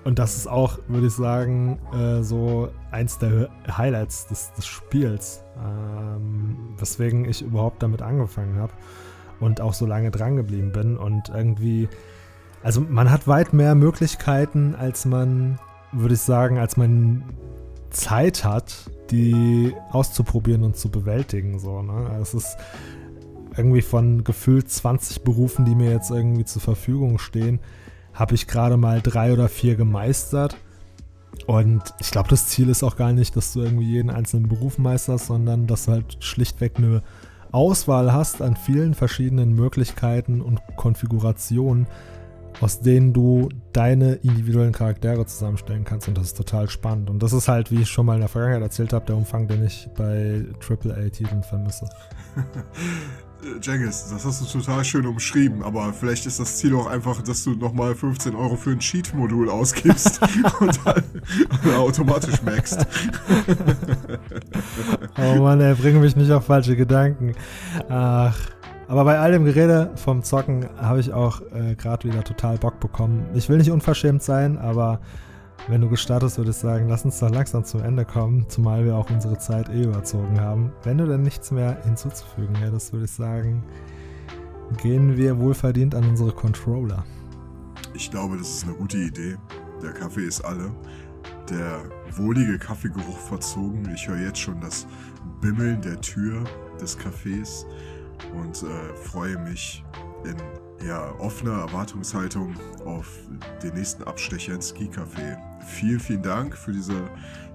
und das ist auch, würde ich sagen, äh, so eins der Highlights des, des Spiels, ähm, weswegen ich überhaupt damit angefangen habe und auch so lange dran geblieben bin. Und irgendwie, also man hat weit mehr Möglichkeiten, als man, würde ich sagen, als man Zeit hat, die auszuprobieren und zu bewältigen. So, ne? Es ist irgendwie von gefühlt 20 Berufen, die mir jetzt irgendwie zur Verfügung stehen, habe ich gerade mal drei oder vier gemeistert. Und ich glaube, das Ziel ist auch gar nicht, dass du irgendwie jeden einzelnen Beruf meisterst, sondern dass du halt schlichtweg eine Auswahl hast an vielen verschiedenen Möglichkeiten und Konfigurationen, aus denen du deine individuellen Charaktere zusammenstellen kannst. Und das ist total spannend. Und das ist halt, wie ich schon mal in der Vergangenheit erzählt habe, der Umfang, den ich bei AAA-Titeln vermisse. Jengis, das hast du total schön umschrieben, aber vielleicht ist das Ziel auch einfach, dass du nochmal 15 Euro für ein Cheat-Modul ausgibst und dann automatisch maxst. oh Mann, ey, bringe mich nicht auf falsche Gedanken. Ach. Aber bei all dem Gerede vom Zocken habe ich auch äh, gerade wieder total Bock bekommen. Ich will nicht unverschämt sein, aber wenn du gestartet würde ich sagen, lass uns doch langsam zum Ende kommen, zumal wir auch unsere Zeit eh überzogen haben. Wenn du denn nichts mehr hinzuzufügen hättest, würde ich sagen, gehen wir wohlverdient an unsere Controller. Ich glaube, das ist eine gute Idee. Der Kaffee ist alle. Der wohlige Kaffeegeruch verzogen. Ich höre jetzt schon das Bimmeln der Tür des Cafés und äh, freue mich in ja, offener Erwartungshaltung auf den nächsten Abstecher ins Ski-Café. Vielen, vielen Dank für diese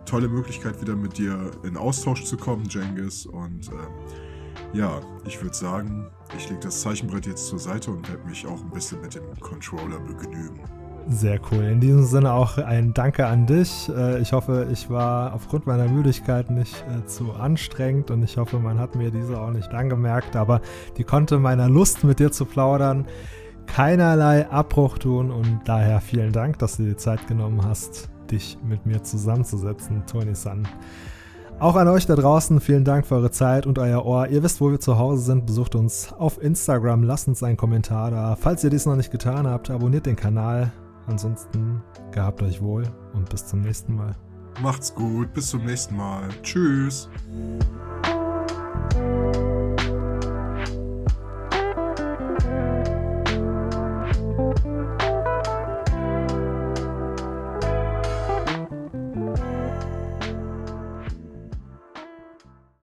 tolle Möglichkeit, wieder mit dir in Austausch zu kommen, Jengis. Und äh, ja, ich würde sagen, ich lege das Zeichenbrett jetzt zur Seite und werde mich auch ein bisschen mit dem Controller begnügen. Sehr cool. In diesem Sinne auch ein Danke an dich. Äh, ich hoffe, ich war aufgrund meiner Müdigkeit nicht äh, zu anstrengend und ich hoffe, man hat mir diese auch nicht angemerkt, aber die konnte meiner Lust mit dir zu plaudern keinerlei Abbruch tun und daher vielen Dank, dass du dir Zeit genommen hast, dich mit mir zusammenzusetzen, Tony San. Auch an euch da draußen, vielen Dank für eure Zeit und euer Ohr. Ihr wisst, wo wir zu Hause sind. Besucht uns auf Instagram, lasst uns einen Kommentar da. Falls ihr dies noch nicht getan habt, abonniert den Kanal. Ansonsten gehabt euch wohl und bis zum nächsten Mal. Macht's gut, bis zum nächsten Mal. Tschüss.